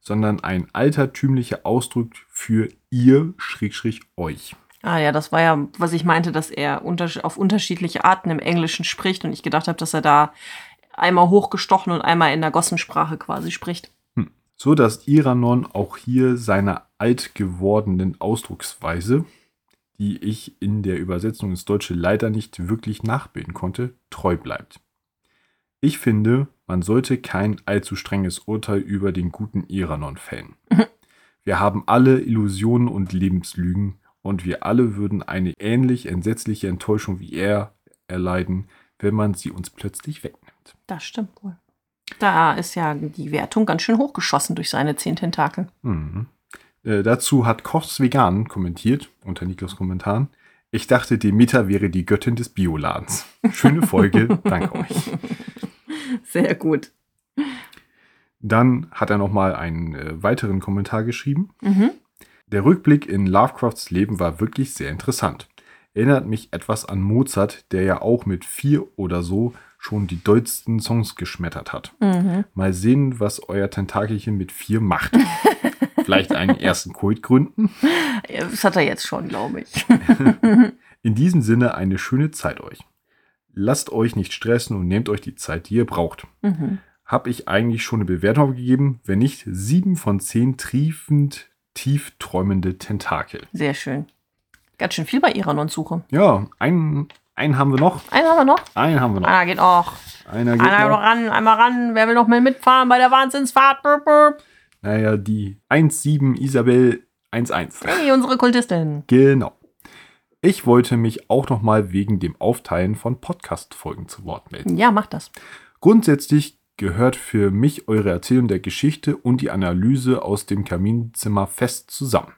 sondern ein altertümlicher Ausdruck für ihr, Schrägstrich, euch. Ah ja, das war ja, was ich meinte, dass er unters auf unterschiedliche Arten im Englischen spricht und ich gedacht habe, dass er da einmal hochgestochen und einmal in der Gossensprache quasi spricht. so dass Iranon auch hier seiner alt gewordenen Ausdrucksweise, die ich in der Übersetzung ins Deutsche leider nicht wirklich nachbilden konnte, treu bleibt. Ich finde, man sollte kein allzu strenges Urteil über den guten Iranon fällen. Wir haben alle Illusionen und Lebenslügen und wir alle würden eine ähnlich entsetzliche Enttäuschung wie er erleiden, wenn man sie uns plötzlich wegnimmt. Das stimmt wohl. Da ist ja die Wertung ganz schön hochgeschossen durch seine zehn Tentakel. Mhm. Äh, dazu hat Kochs Vegan kommentiert, unter Niklas Kommentaren. Ich dachte, Demeter wäre die Göttin des Bioladens. Schöne Folge, [LAUGHS] danke euch. Sehr gut. Dann hat er nochmal einen äh, weiteren Kommentar geschrieben. Mhm. Der Rückblick in Lovecrafts Leben war wirklich sehr interessant. Erinnert mich etwas an Mozart, der ja auch mit vier oder so schon die dollsten Songs geschmettert hat. Mhm. Mal sehen, was euer Tentakelchen mit vier macht. [LAUGHS] Vielleicht einen ersten Kult gründen? Das hat er jetzt schon, glaube ich. [LAUGHS] In diesem Sinne eine schöne Zeit euch. Lasst euch nicht stressen und nehmt euch die Zeit, die ihr braucht. Mhm. Hab ich eigentlich schon eine Bewertung gegeben? Wenn nicht, sieben von zehn triefend, tief träumende Tentakel. Sehr schön. Ganz schön viel bei Iranon-Suche. Ja, ein, einen haben wir noch. Einen haben wir noch. Einen haben wir noch. Einer geht auch. Einer geht Einer noch noch. ran, einmal ran. Wer will noch mal mitfahren bei der Wahnsinnsfahrt? Burp, burp. Naja, die 1-7 Isabel 1-1. Hey, unsere Kultistin. Genau. Ich wollte mich auch noch mal wegen dem Aufteilen von Podcast-Folgen zu Wort melden. Ja, mach das. Grundsätzlich gehört für mich eure Erzählung der Geschichte und die Analyse aus dem Kaminzimmer fest zusammen.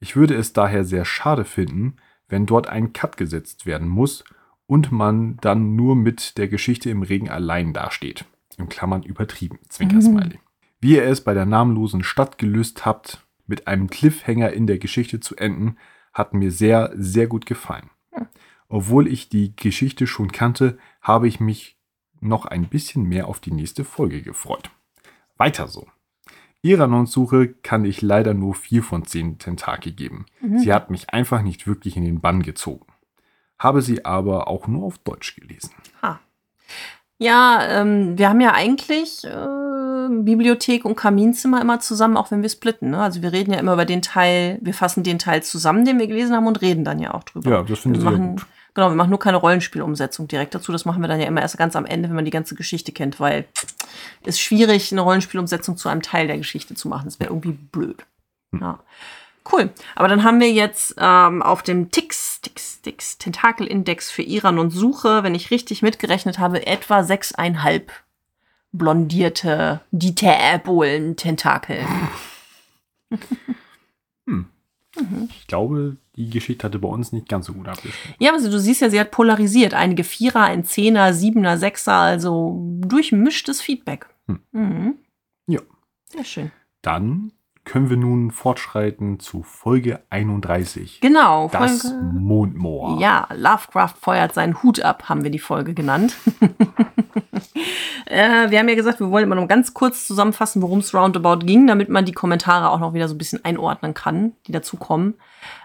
Ich würde es daher sehr schade finden, wenn dort ein Cut gesetzt werden muss und man dann nur mit der Geschichte im Regen allein dasteht. In Klammern übertrieben, Zwinkersmiley. Wie ihr es bei der namenlosen Stadt gelöst habt, mit einem Cliffhanger in der Geschichte zu enden, hat mir sehr, sehr gut gefallen. Obwohl ich die Geschichte schon kannte, habe ich mich noch ein bisschen mehr auf die nächste Folge gefreut. Weiter so. Iranons-Suche kann ich leider nur 4 von 10 Tentakel geben. Sie hat mich einfach nicht wirklich in den Bann gezogen. Habe sie aber auch nur auf Deutsch gelesen. Ha. Ja, ähm, wir haben ja eigentlich äh, Bibliothek und Kaminzimmer immer zusammen, auch wenn wir splitten. Ne? Also wir reden ja immer über den Teil, wir fassen den Teil zusammen, den wir gelesen haben und reden dann ja auch drüber. Ja, das finde ich sehr gut. Genau, wir machen nur keine Rollenspielumsetzung direkt dazu. Das machen wir dann ja immer erst ganz am Ende, wenn man die ganze Geschichte kennt, weil es ist schwierig, eine Rollenspielumsetzung zu einem Teil der Geschichte zu machen. Das wäre irgendwie blöd. Hm. Ja. Cool. Aber dann haben wir jetzt ähm, auf dem Tix, Tix, Tix, Tentakelindex für Iran und Suche, wenn ich richtig mitgerechnet habe, etwa sechseinhalb blondierte Dieter-Äbohlen-Tentakel. [LAUGHS] Ich glaube, die Geschichte hatte bei uns nicht ganz so gut abgeschnitten. Ja, aber du siehst ja, sie hat polarisiert. Einige Vierer, ein Zehner, Siebener, Sechser, also durchmischtes Feedback. Hm. Mhm. Ja. Sehr schön. Dann können wir nun fortschreiten zu Folge 31. Genau. Das Folge- Mondmoor. Ja, Lovecraft feuert seinen Hut ab, haben wir die Folge genannt. [LAUGHS] äh, wir haben ja gesagt, wir wollen immer noch ganz kurz zusammenfassen, worum es roundabout ging, damit man die Kommentare auch noch wieder so ein bisschen einordnen kann, die dazukommen.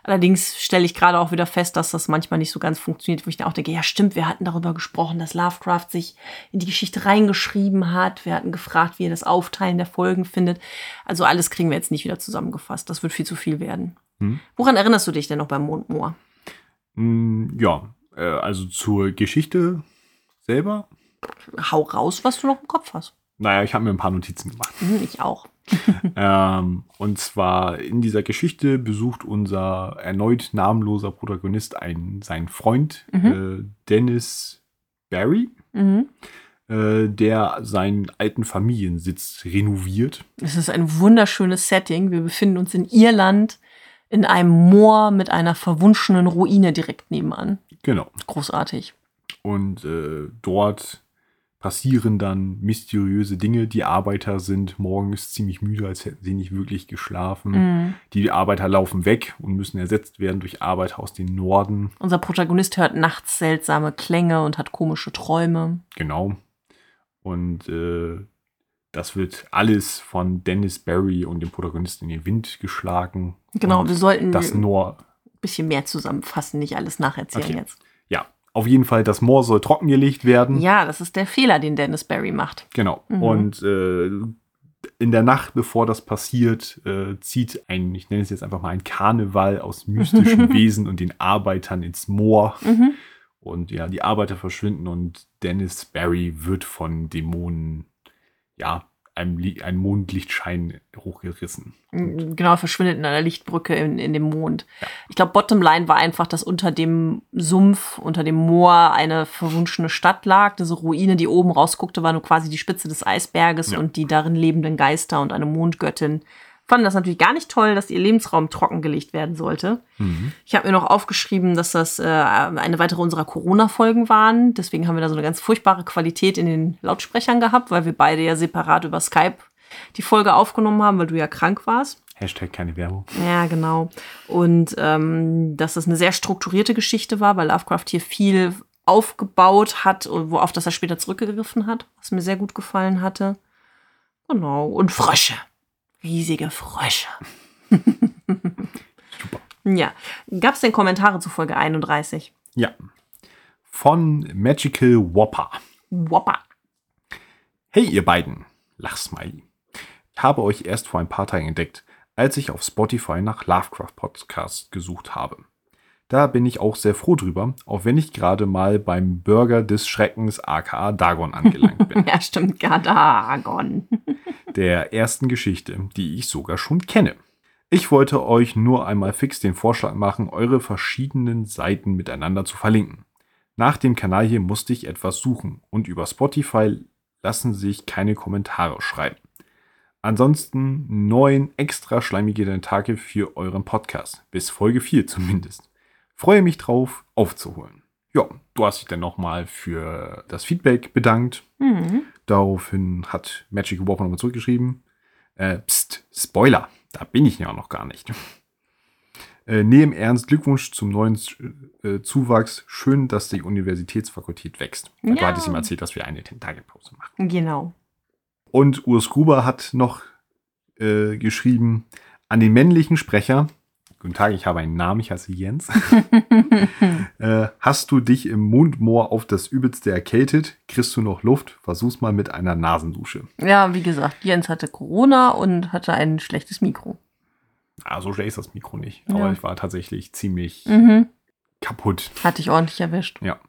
Allerdings stelle ich gerade auch wieder fest, dass das manchmal nicht so ganz funktioniert, wo ich dann auch denke, ja stimmt, wir hatten darüber gesprochen, dass Lovecraft sich in die Geschichte reingeschrieben hat. Wir hatten gefragt, wie er das Aufteilen der Folgen findet. Also alles kriegen wir jetzt nicht wieder zusammengefasst. Das wird viel zu viel werden. Hm. Woran erinnerst du dich denn noch beim Mondmoor? Mm, Ja, äh, also zur Geschichte selber. Hau raus, was du noch im Kopf hast. Naja, ich habe mir ein paar Notizen gemacht. Hm, ich auch. [LAUGHS] ähm, und zwar in dieser Geschichte besucht unser erneut namenloser Protagonist einen, seinen Freund, äh, Dennis Barry, Mhm. äh, der seinen alten Familiensitz renoviert. Es ist ein wunderschönes Setting. Wir befinden uns in Irland in einem Moor mit einer verwunschenen Ruine direkt nebenan. Genau. Großartig. Und äh, dort passieren dann mysteriöse Dinge. Die Arbeiter sind morgens ziemlich müde, als hätten sie nicht wirklich geschlafen. Mhm. Die Arbeiter laufen weg und müssen ersetzt werden durch Arbeiter aus dem Norden. Unser Protagonist hört nachts seltsame Klänge und hat komische Träume. Genau. Und äh, das wird alles von Dennis Barry und dem Protagonisten in den Wind geschlagen. Genau, und wir sollten das ein nur, bisschen mehr zusammenfassen, nicht alles nacherzählen Okay. jetzt. Auf jeden Fall, das Moor soll trockengelegt werden. Ja, das ist der Fehler, den Dennis Barry macht. Genau. Mhm. Und äh, in der Nacht, bevor das passiert, äh, zieht ein, ich nenne es jetzt einfach mal ein Karneval aus mystischen [LAUGHS] Wesen und den Arbeitern ins Moor. Mhm. Und ja, die Arbeiter verschwinden und Dennis Barry wird von Dämonen, ja, einem, einem Mondlichtschein hochgerissen. Genau, verschwindet in einer Lichtbrücke in, in dem Mond. Ich glaube, Bottomline war einfach, dass unter dem Sumpf, unter dem Moor eine verwunschene Stadt lag. Diese Ruine, die oben rausguckte, war nur quasi die Spitze des Eisberges Ja. und die darin lebenden Geister und eine Mondgöttin fanden das natürlich gar nicht toll, dass ihr Lebensraum trockengelegt werden sollte. Mhm. Ich habe mir noch aufgeschrieben, dass das äh, eine weitere unserer Corona-Folgen waren. Deswegen haben wir da so eine ganz furchtbare Qualität in den Lautsprechern gehabt, weil wir beide ja separat über Skype die Folge aufgenommen haben, weil du ja krank warst. Hashtag keine Werbung. Ja, genau. Und ähm, dass es eine sehr strukturierte Geschichte war, weil Lovecraft hier viel aufgebaut hat und worauf das er später zurückgegriffen hat, was mir sehr gut gefallen hatte. Genau. Und Frösche. Riesige Frösche. [LAUGHS] Super. Ja. Gab es denn Kommentare zu Folge 31? Ja. Von Magical Whopper. Whopper. Hey, ihr beiden. Lachsmiley. Ich habe euch erst vor ein paar Tagen entdeckt, als ich auf Spotify nach Lovecraft Podcast gesucht habe. Da bin ich auch sehr froh drüber, auch wenn ich gerade mal beim Burger des Schreckens aka Dagon angelangt bin. [LAUGHS] Ja, stimmt, Gadagon. [LAUGHS] der ersten Geschichte, die ich sogar schon kenne. Ich wollte euch nur einmal fix den Vorschlag machen, eure verschiedenen Seiten miteinander zu verlinken. Nach dem Kanal hier musste ich etwas suchen und über Spotify lassen sich keine Kommentare schreiben. Ansonsten neun extra schleimige Tentakel für euren Podcast. Bis Folge 4 zumindest. Freue mich drauf, aufzuholen. Ja, du hast dich dann nochmal für das Feedback bedankt. Mhm. Daraufhin hat Magic Warper nochmal zurückgeschrieben. Äh, pst, Spoiler, da bin ich ja noch gar nicht. [LAUGHS] Äh, nee, im Ernst, Glückwunsch zum neuen äh, Zuwachs. Schön, dass die Universitätsfakultät wächst. Du Ja. hattest ihm erzählt, dass wir eine Tentakelpause machen. Genau. Und Urs Gruber hat noch äh, geschrieben an den männlichen Sprecher. Guten Tag, ich habe einen Namen, ich heiße Jens. [LAUGHS] äh, hast du dich im Mundmoor auf das Übelste erkältet? Kriegst du noch Luft? Versuch's mal mit einer Nasendusche. Ja, wie gesagt, Jens hatte Corona und hatte ein schlechtes Mikro. Ah, so schlecht ist das Mikro nicht. Ja. Aber ich war tatsächlich ziemlich Mhm. kaputt. Hatte ich ordentlich erwischt. Ja.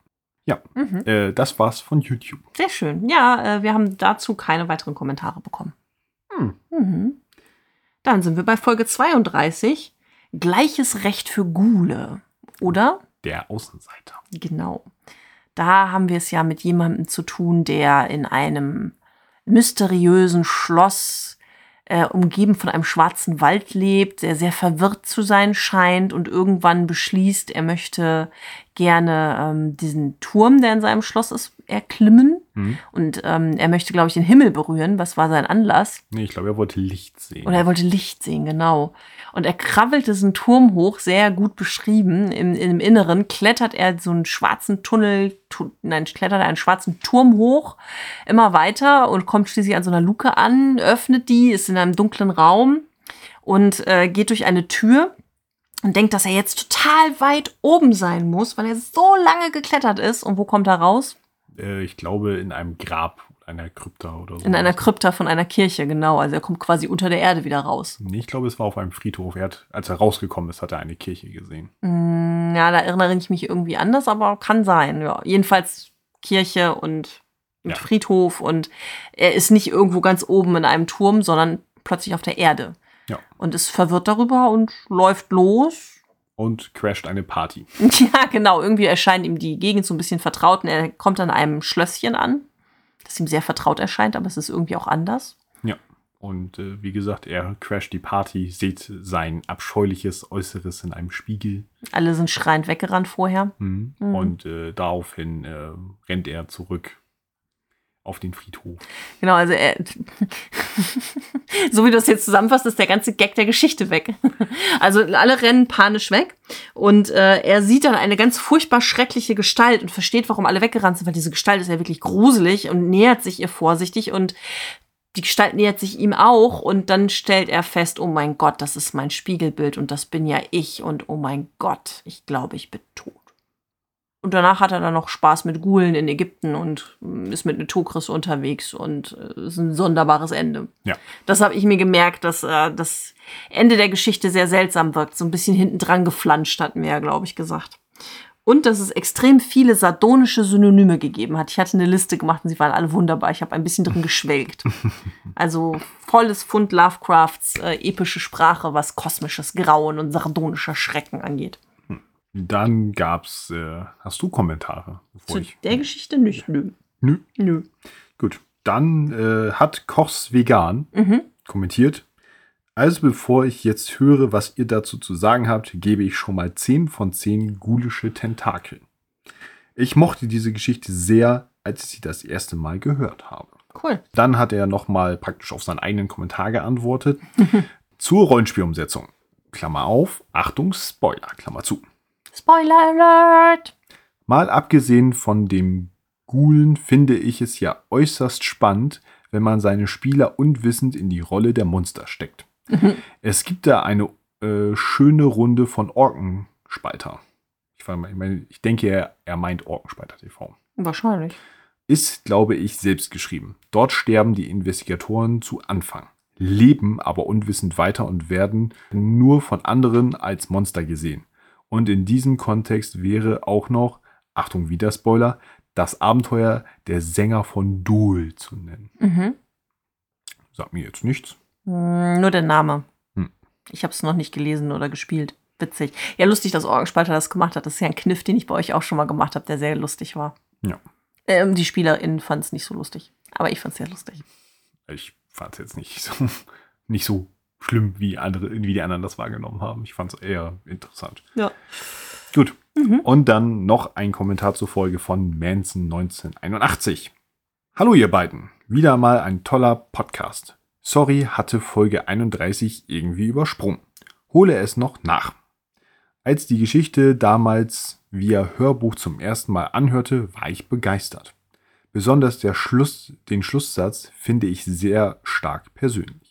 Ja. Mhm. Äh, das war's von YouTube. Sehr schön. Ja, äh, wir haben dazu keine weiteren Kommentare bekommen. Hm. Mhm. Dann sind wir bei Folge 32. Gleiches Recht für Gule. Oder? Der Außenseiter. Genau. Da haben wir es ja mit jemandem zu tun, der in einem mysteriösen Schloss äh, umgeben von einem schwarzen Wald lebt, der sehr verwirrt zu sein scheint und irgendwann beschließt, er möchte gerne ähm, diesen Turm, der in seinem Schloss ist, erklimmen. Hm? Und ähm, er möchte, glaube ich, den Himmel berühren. Was war sein Anlass? Nee, ich glaube, er wollte Licht sehen. Oder er wollte Licht sehen, genau. Und er krabbelt diesen Turm hoch, sehr gut beschrieben. Im, Im Inneren klettert er so einen schwarzen Tunnel, tu, nein, klettert er einen schwarzen Turm hoch, immer weiter und kommt schließlich an so einer Luke an, öffnet die, ist in einem dunklen Raum und äh, geht durch eine Tür und denkt, dass er jetzt total weit oben sein muss, weil er so lange geklettert ist. Und wo kommt er raus? Äh, ich glaube, in einem Grab, einer Krypta oder so. In einer Krypta von einer Kirche, genau. Also er kommt quasi unter der Erde wieder raus. Nee, ich glaube, es war auf einem Friedhof. Er hat, als er rausgekommen ist, hat er eine Kirche gesehen. Mm, Ja, da erinnere ich mich irgendwie anders, aber kann sein. Ja, jedenfalls Kirche und, Ja. Friedhof und er ist nicht irgendwo ganz oben in einem Turm, sondern plötzlich auf der Erde. Ja. Und ist verwirrt darüber und läuft los. Und crasht eine Party. [LAUGHS] Ja, genau. Irgendwie erscheint ihm die Gegend so ein bisschen vertraut und er kommt an einem Schlösschen an, das ihm sehr vertraut erscheint, aber es ist irgendwie auch anders. Ja. Und äh, wie gesagt, er crasht die Party, sieht sein abscheuliches Äußeres in einem Spiegel. Alle sind schreiend weggerannt vorher. Mhm. Mhm. Und äh, daraufhin äh, rennt er zurück auf den Friedhof. Genau, also er, [LAUGHS] so wie du das jetzt zusammenfasst, ist der ganze Gag der Geschichte weg. Also alle rennen panisch weg und äh, er sieht dann eine ganz furchtbar schreckliche Gestalt und versteht, warum alle weggerannt sind, weil diese Gestalt ist ja wirklich gruselig und nähert sich ihr vorsichtig und die Gestalt nähert sich ihm auch und dann stellt er fest, oh mein Gott, das ist mein Spiegelbild und das bin ja ich und oh mein Gott, ich glaube, ich bin tot. Und danach hat er dann noch Spaß mit Gulen in Ägypten und mm, ist mit Netokris unterwegs und äh, ist ein sonderbares Ende. Ja. Das habe ich mir gemerkt, dass äh, das Ende der Geschichte sehr seltsam wirkt. So ein bisschen hinten dran geflanscht, hatten wir ja, glaube ich, gesagt. Und dass es extrem viele sardonische Synonyme gegeben hat. Ich hatte eine Liste gemacht und sie waren alle wunderbar. Ich habe ein bisschen drin geschwelgt. [LAUGHS] Also volles Fund Lovecrafts äh, epische Sprache, was kosmisches Grauen und sardonischer Schrecken angeht. Dann gab's, äh, hast du Kommentare? Zu ich, der Geschichte nicht, nö. Nö. Nö. Gut. Dann äh, hat Kochs Vegan Mhm. kommentiert. Also bevor ich jetzt höre, was ihr dazu zu sagen habt, gebe ich schon mal 10 von 10 gulische Tentakel. Ich mochte diese Geschichte sehr, als ich sie das erste Mal gehört habe. Cool. Dann hat er nochmal praktisch auf seinen eigenen Kommentar geantwortet. [LAUGHS] Zur Rollenspielumsetzung. Klammer auf, Achtung, Spoiler, Klammer zu. Spoiler Alert! Mal abgesehen von dem Gulen finde ich es ja äußerst spannend, wenn man seine Spieler unwissend in die Rolle der Monster steckt. [LAUGHS] Es gibt da eine äh, schöne Runde von Orkenspalter. Ich, meine, ich denke, er, er meint Orkenspalter TV. Wahrscheinlich. Ist, glaube ich, selbst geschrieben. Dort sterben die Investigatoren zu Anfang, leben aber unwissend weiter und werden nur von anderen als Monster gesehen. Und in diesem Kontext wäre auch noch, Achtung, wieder Spoiler, das Abenteuer der Sänger von Dol zu nennen. Mhm. Sagt mir jetzt nichts. Hm, Nur der Name. Hm. Ich habe es noch nicht gelesen oder gespielt. Witzig. Ja, lustig, dass Orgenspalter das gemacht hat. Das ist ja ein Kniff, den ich bei euch auch schon mal gemacht habe, der sehr lustig war. Ja. Ähm, die SpielerInnen fanden es nicht so lustig. Aber ich fand es sehr lustig. Ich fand es jetzt nicht so, [LAUGHS] nicht so schlimm, wie, andere, wie die anderen das wahrgenommen haben. Ich fand es eher interessant. Ja. Gut. Mhm. Und dann noch ein Kommentar zur Folge von Manson 1981. Hallo ihr beiden. Wieder mal ein toller Podcast. Sorry, hatte Folge 31 irgendwie übersprungen. Hole es noch nach. Als die Geschichte damals via Hörbuch zum ersten Mal anhörte, war ich begeistert. Besonders der Schluss, den Schlusssatz finde ich sehr stark persönlich.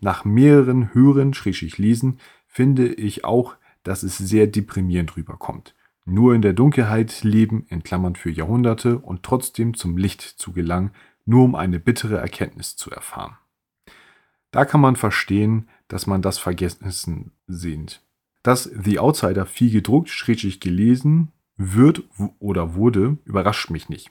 Nach mehreren Hören, schrägstrich Lesen, finde ich auch, dass es sehr deprimierend rüberkommt. Nur in der Dunkelheit leben, in Klammern für Jahrhunderte, und trotzdem zum Licht zu gelangen, nur um eine bittere Erkenntnis zu erfahren. Da kann man verstehen, dass man das Vergessen sehnt. Dass The Outsider viel gedruckt, schrägstrich gelesen wird oder wurde, überrascht mich nicht.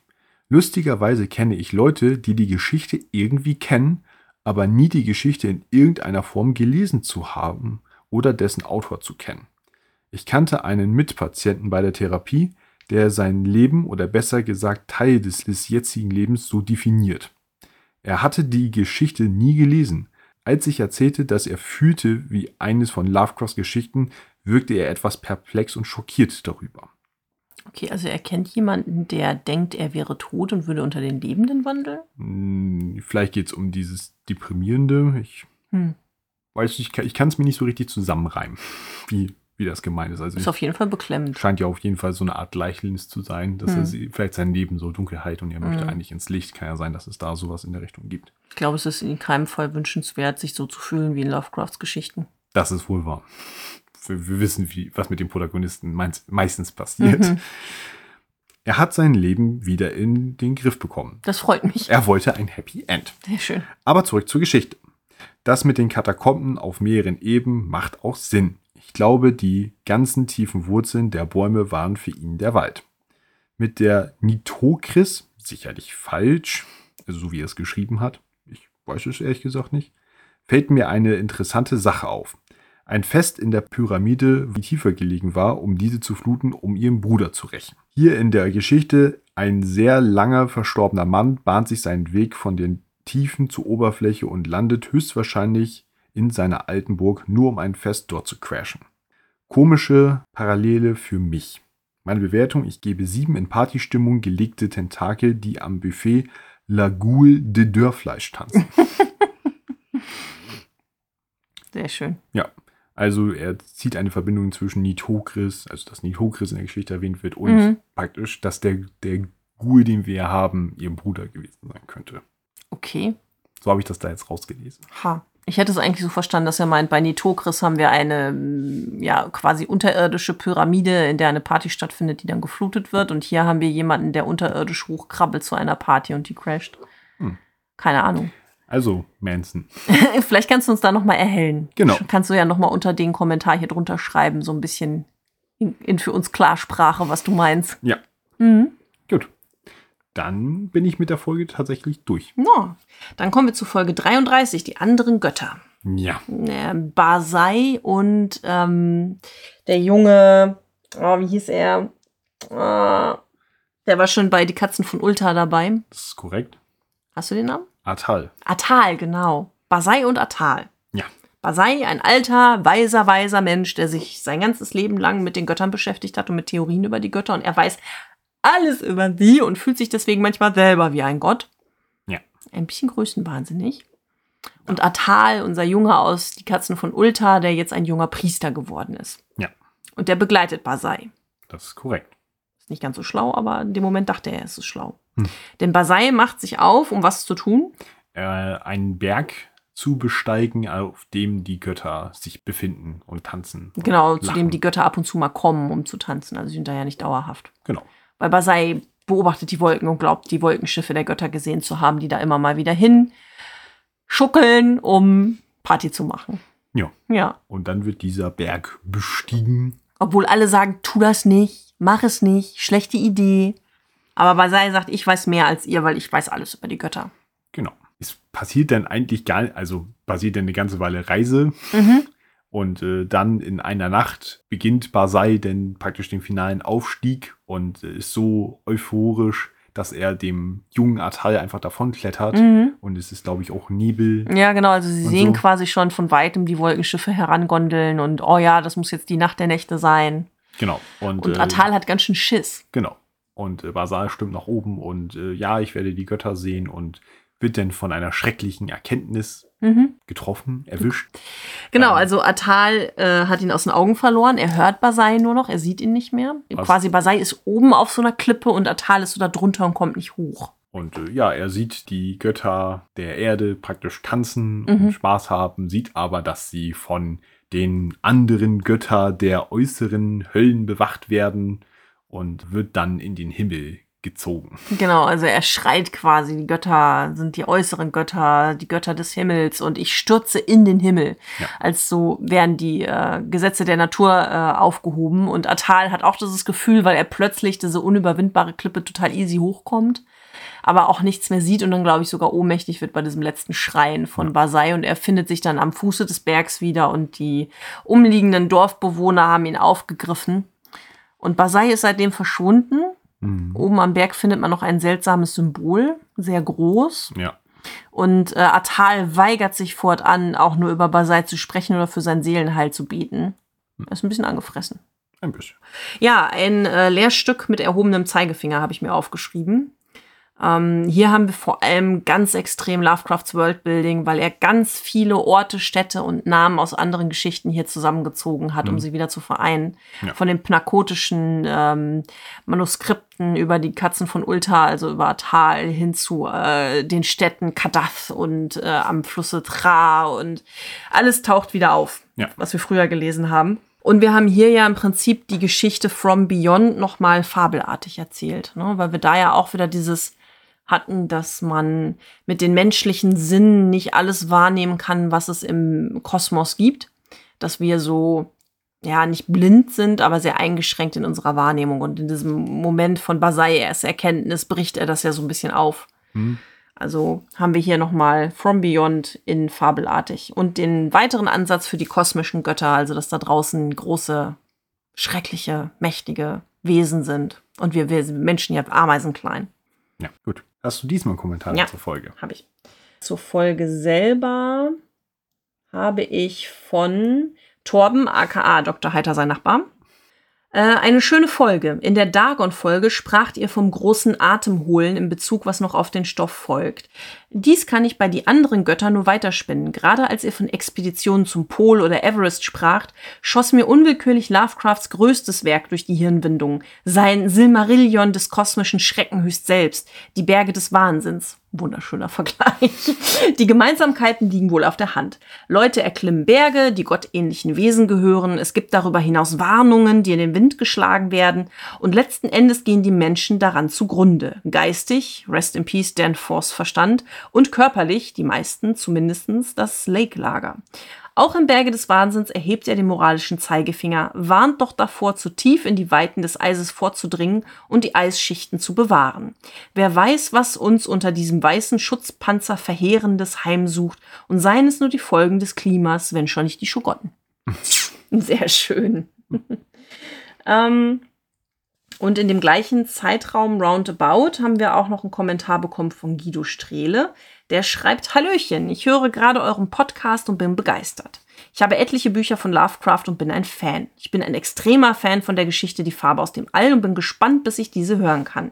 Lustigerweise kenne ich Leute, die die Geschichte irgendwie kennen, aber nie die Geschichte in irgendeiner Form gelesen zu haben oder dessen Autor zu kennen. Ich kannte einen Mitpatienten bei der Therapie, der sein Leben oder besser gesagt Teil des, des jetzigen Lebens so definiert. Er hatte die Geschichte nie gelesen. Als ich erzählte, dass er fühlte wie eines von Lovecrafts Geschichten, wirkte er etwas perplex und schockiert darüber. Okay, also er kennt jemanden, der denkt, er wäre tot und würde unter den Lebenden wandeln? Hm, Vielleicht geht es um dieses Deprimierende. Ich Hm. weiß nicht, ich kann es mir nicht so richtig zusammenreimen, [LAUGHS] wie, wie das gemeint ist. Also Ist auf jeden Fall beklemmend. scheint ja auf jeden Fall so eine Art Gleichnis zu sein, dass Hm. er sie, vielleicht sein Leben so Dunkelheit und er möchte Hm. eigentlich ins Licht. Kann ja sein, dass es da sowas in der Richtung gibt. Ich glaube, es ist in keinem Fall wünschenswert, sich so zu fühlen wie in Lovecrafts Geschichten. Das ist wohl wahr. Wir, wissen, wie, was mit dem Protagonisten meistens passiert. Mhm. Er hat sein Leben wieder in den Griff bekommen. Das freut mich. Er wollte ein Happy End. Sehr schön. Aber zurück zur Geschichte. Das mit den Katakomben auf mehreren Ebenen macht auch Sinn. Ich glaube, die ganzen tiefen Wurzeln der Bäume waren für ihn der Wald. Mit der Nitokris, sicherlich falsch, also so wie er es geschrieben hat, ich weiß es ehrlich gesagt nicht, fällt mir eine interessante Sache auf. Ein Fest in der Pyramide, wie tiefer gelegen war, um diese zu fluten, um ihren Bruder zu rächen. Hier in der Geschichte ein sehr langer verstorbener Mann bahnt sich seinen Weg von den Tiefen zur Oberfläche und landet höchstwahrscheinlich in seiner alten Burg, nur um ein Fest dort zu crashen. Komische Parallele für mich. Meine Bewertung, ich gebe sieben in Partystimmung gelegte Tentakel, die am Buffet La Goule de Dörrfleisch tanzen. [LAUGHS] [LAUGHS] Sehr schön. Ja, also er zieht eine Verbindung zwischen Nitokris, also dass Nitokris in der Geschichte erwähnt wird, und Mhm. praktisch, dass der, der Ghoul, den wir haben, ihr Bruder gewesen sein könnte. Okay. So habe ich das da jetzt rausgelesen. Ha. Ich hätte es eigentlich so verstanden, dass er meint, bei Nitokris haben wir eine mm, ja, quasi unterirdische Pyramide, in der eine Party stattfindet, die dann geflutet wird. Und hier haben wir jemanden, der unterirdisch hochkrabbelt zu einer Party und die crasht. Hm. Keine Ahnung. Also, Manson. [LAUGHS] Vielleicht kannst du uns da nochmal erhellen. Genau. Kannst du ja nochmal unter den Kommentar hier drunter schreiben, so ein bisschen in, in für uns Klarsprache, was du meinst. Ja. Mhm. Gut. Dann bin ich mit der Folge tatsächlich durch. Ja. Dann kommen wir zu Folge 33, die anderen Götter. Ja. äh, Basai und ähm, der Junge, oh, wie hieß er? Ah, der war schon bei Die Katzen von Ulta dabei. Das ist korrekt. Hast du den Namen? Atal. Atal, genau. Basai und Atal. Ja. Basai, ein alter, weiser, weiser Mensch, der sich sein ganzes Leben lang mit den Göttern beschäftigt hat und mit Theorien über die Götter und er weiß alles über sie und fühlt sich deswegen manchmal selber wie ein Gott. Ja. Ein bisschen größenwahnsinnig. Und Atal, unser Junge aus Die Katzen von Ulta, der jetzt ein junger Priester geworden ist. Ja. Und der begleitet Basai. Das ist korrekt. Nicht ganz so schlau, aber in dem Moment dachte er, es ist schlau. Hm. Denn Basai macht sich auf, um was zu tun. Äh, einen Berg zu besteigen, auf dem die Götter sich befinden und tanzen. und Genau, zu lachen. dem die Götter ab und zu mal kommen, um zu tanzen. Also sie sind da ja nicht dauerhaft. Genau. Weil Basai beobachtet die Wolken und glaubt, die Wolkenschiffe der Götter gesehen zu haben, die da immer mal wieder hin schuckeln, um Party zu machen. Ja. Ja. Und dann wird dieser Berg bestiegen Obwohl alle sagen, tu das nicht, mach es nicht, schlechte Idee. Aber Basai sagt, ich weiß mehr als ihr, weil ich weiß alles über die Götter. Genau. Es passiert dann eigentlich gar nicht, also passiert dann eine ganze Weile Reise. Und äh, dann in einer Nacht beginnt Basai dann praktisch den finalen Aufstieg und äh, ist so euphorisch, dass er dem jungen Atal einfach davonklettert. Und es ist, glaube ich, auch Nebel. Ja, genau. Also sie sehen so. quasi schon von weitem die Wolkenschiffe herangondeln und oh ja, das muss jetzt die Nacht der Nächte sein. Genau. Und, Und äh, Atal hat ganz schön Schiss. Genau. Und äh, Basal stimmt nach oben und äh, ja, ich werde die Götter sehen und wird dann von einer schrecklichen Erkenntnis Mhm. getroffen, erwischt. Genau, Ähm. also Atal äh, hat ihn aus den Augen verloren. Er hört Basai nur noch, er sieht ihn nicht mehr. Was? Quasi Basai ist oben auf so einer Klippe und Atal ist so da drunter und kommt nicht hoch. Und äh, ja, er sieht die Götter der Erde praktisch tanzen Mhm. und Spaß haben, sieht aber, dass sie von den anderen Götter der äußeren Höllen bewacht werden und wird dann in den Himmel gezogen. Genau, also er schreit quasi, die Götter sind die äußeren Götter, die Götter des Himmels und ich stürze in den Himmel. Ja. Als so werden die äh, Gesetze der Natur äh, aufgehoben und Atal hat auch dieses Gefühl, weil er plötzlich diese unüberwindbare Klippe total easy hochkommt, aber auch nichts mehr sieht und dann glaube ich sogar ohnmächtig wird bei diesem letzten Schreien von Basai und er findet sich dann am Fuße des Bergs wieder und die umliegenden Dorfbewohner haben ihn aufgegriffen. Und Basai ist seitdem verschwunden. Mhm. Oben am Berg findet man noch ein seltsames Symbol, sehr groß. Ja. Und äh, Atal weigert sich fortan, auch nur über Basai zu sprechen oder für sein Seelenheil zu beten. Er ist ein bisschen angefressen. Ein bisschen. Ja, ein äh, Lehrstück mit erhobenem Zeigefinger habe ich mir aufgeschrieben. Ähm, hier haben wir vor allem ganz extrem Lovecrafts Worldbuilding, weil er ganz viele Orte, Städte und Namen aus anderen Geschichten hier zusammengezogen hat, um sie wieder zu vereinen. Ja. Von den pnakotischen ähm, Manuskripten über die Katzen von Ulta, also über Tal, hin zu äh, den Städten Kadath und äh, am Flusse Tra und alles taucht wieder auf, Ja. was wir früher gelesen haben. Und wir haben hier ja im Prinzip die Geschichte From Beyond nochmal fabelartig erzählt, ne? weil wir da ja auch wieder dieses hatten, dass man mit den menschlichen Sinnen nicht alles wahrnehmen kann, was es im Kosmos gibt. Dass wir so, ja, nicht blind sind, aber sehr eingeschränkt in unserer Wahrnehmung. Und in diesem Moment von Basai erst Erkenntnis bricht er das ja so ein bisschen auf. Hm. Also haben wir hier nochmal From Beyond in fabelartig. Und den weiteren Ansatz für die kosmischen Götter, also dass da draußen große, schreckliche, mächtige Wesen sind. Und wir, wir Menschen ja ameisenklein. Ja, gut. Hast du diesmal einen Kommentar Ja. zur Folge? Habe ich. Zur Folge selber habe ich von Torben, aka Dr. Heiter, sein Nachbar. Äh, eine schöne Folge. In der Dagon-Folge spracht ihr vom großen Atemholen in Bezug, was noch auf den Stoff folgt. Dies kann ich bei die anderen Götter nur weiterspinnen. Gerade als ihr von Expeditionen zum Pol oder Everest spracht, schoss mir unwillkürlich Lovecrafts größtes Werk durch die Hirnwindung. Sein Silmarillion des kosmischen Schreckenhöchst selbst. Die Berge des Wahnsinns. Wunderschöner [LAUGHS] Vergleich. Die Gemeinsamkeiten liegen wohl auf der Hand. Leute erklimmen Berge, die gottähnlichen Wesen gehören. Es gibt darüber hinaus Warnungen, die in den Wind geschlagen werden. Und letzten Endes gehen die Menschen daran zugrunde. Geistig, rest in peace, Dan Force Verstand, und körperlich, die meisten zumindestens das Lake-Lager. Auch im Berge des Wahnsinns erhebt er den moralischen Zeigefinger, warnt doch davor, zu tief in die Weiten des Eises vorzudringen und die Eisschichten zu bewahren. Wer weiß, was uns unter diesem weißen Schutzpanzer Verheerendes heimsucht und seien es nur die Folgen des Klimas, wenn schon nicht die Schogotten. [LAUGHS] Sehr schön. [LAUGHS] ähm, und in dem gleichen Zeitraum roundabout haben wir auch noch einen Kommentar bekommen von Guido Strehle. Der schreibt, Hallöchen, ich höre gerade euren Podcast und bin begeistert. Ich habe etliche Bücher von Lovecraft und bin ein Fan. Ich bin ein extremer Fan von der Geschichte Die Farbe aus dem All und bin gespannt, bis ich diese hören kann.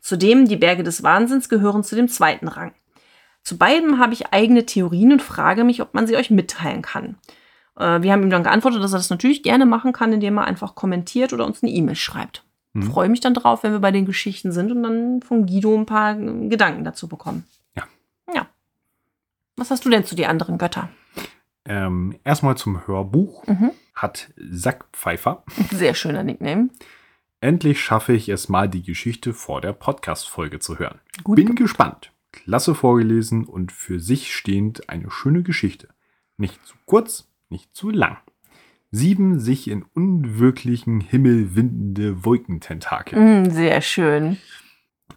Zudem, die Berge des Wahnsinns gehören zu dem zweiten Rang. Zu beidem habe ich eigene Theorien und frage mich, ob man sie euch mitteilen kann. Äh, wir haben ihm dann geantwortet, dass er das natürlich gerne machen kann, indem er einfach kommentiert oder uns eine E-Mail schreibt. Mhm. Freue mich dann drauf, wenn wir bei den Geschichten sind und dann von Guido ein paar äh, Gedanken dazu bekommen. Was hast du denn zu die anderen Götter? Ähm, erstmal zum Hörbuch. Mhm. Hat Sackpfeifer. Sehr schöner Nickname. Endlich schaffe ich es mal, die Geschichte vor der Podcast-Folge zu hören. Gut Bin gespannt. Klasse vorgelesen und für sich stehend eine schöne Geschichte. Nicht zu kurz, nicht zu lang. Sieben sich in unwirklichen Himmel windende Wolkententakel. Mm, sehr schön.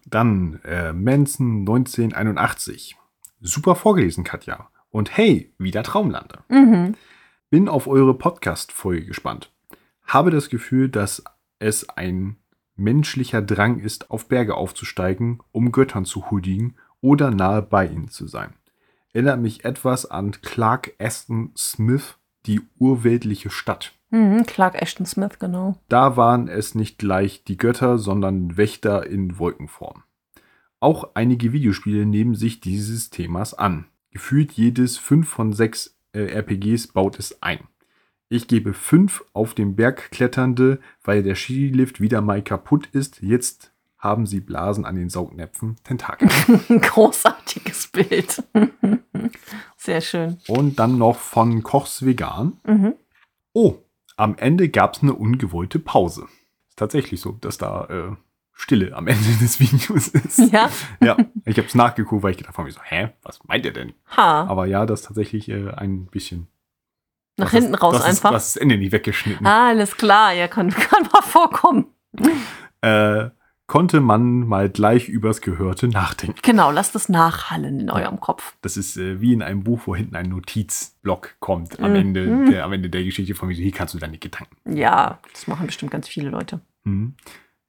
Dann äh, Manson 1981. Super vorgelesen, Katja. Und hey, wieder Traumlande. Mhm. Bin auf eure Podcast-Folge gespannt. Habe das Gefühl, dass es ein menschlicher Drang ist, auf Berge aufzusteigen, um Göttern zu huldigen oder nahe bei ihnen zu sein. Erinnert mich etwas an Clark Aston Smith, die urweltliche Stadt. Mhm, Clark Ashton Smith, genau. Da waren es nicht gleich die Götter, sondern Wächter in Wolkenform. Auch einige Videospiele nehmen sich dieses Themas an. Gefühlt jedes 5 von 6 äh, RPGs baut es ein. Ich gebe 5 auf den Berg kletternde, weil der Skilift wieder mal kaputt ist. Jetzt haben sie Blasen an den Saugnäpfen Tentakel. [LAUGHS] Großartiges Bild. [LAUGHS] Sehr schön. Und dann noch von Kochs Vegan. Mhm. Oh, am Ende gab es eine ungewollte Pause. Ist tatsächlich so, dass da äh, Stille am Ende des [LAUGHS] Videos ist. Ja. ja, ich habe es nachgeguckt, weil ich gedacht habe, so, hä, was meint ihr denn? Ha. Aber ja, das ist tatsächlich äh, ein bisschen. Nach das hinten ist, raus das einfach. Ist, das ist das Ende nicht weggeschnitten. Ah, alles klar. Ja, kann, [LAUGHS] kann mal vorkommen. Äh, konnte man mal gleich übers Gehörte nachdenken. Genau, lasst es nachhallen in eurem Kopf. Das ist äh, wie in einem Buch, wo hinten ein Notizblock kommt am, Mhm. Ende, der, am Ende der Geschichte von mir. Hier kannst du deine Gedanken. Ja, das machen bestimmt ganz viele Leute. Mhm.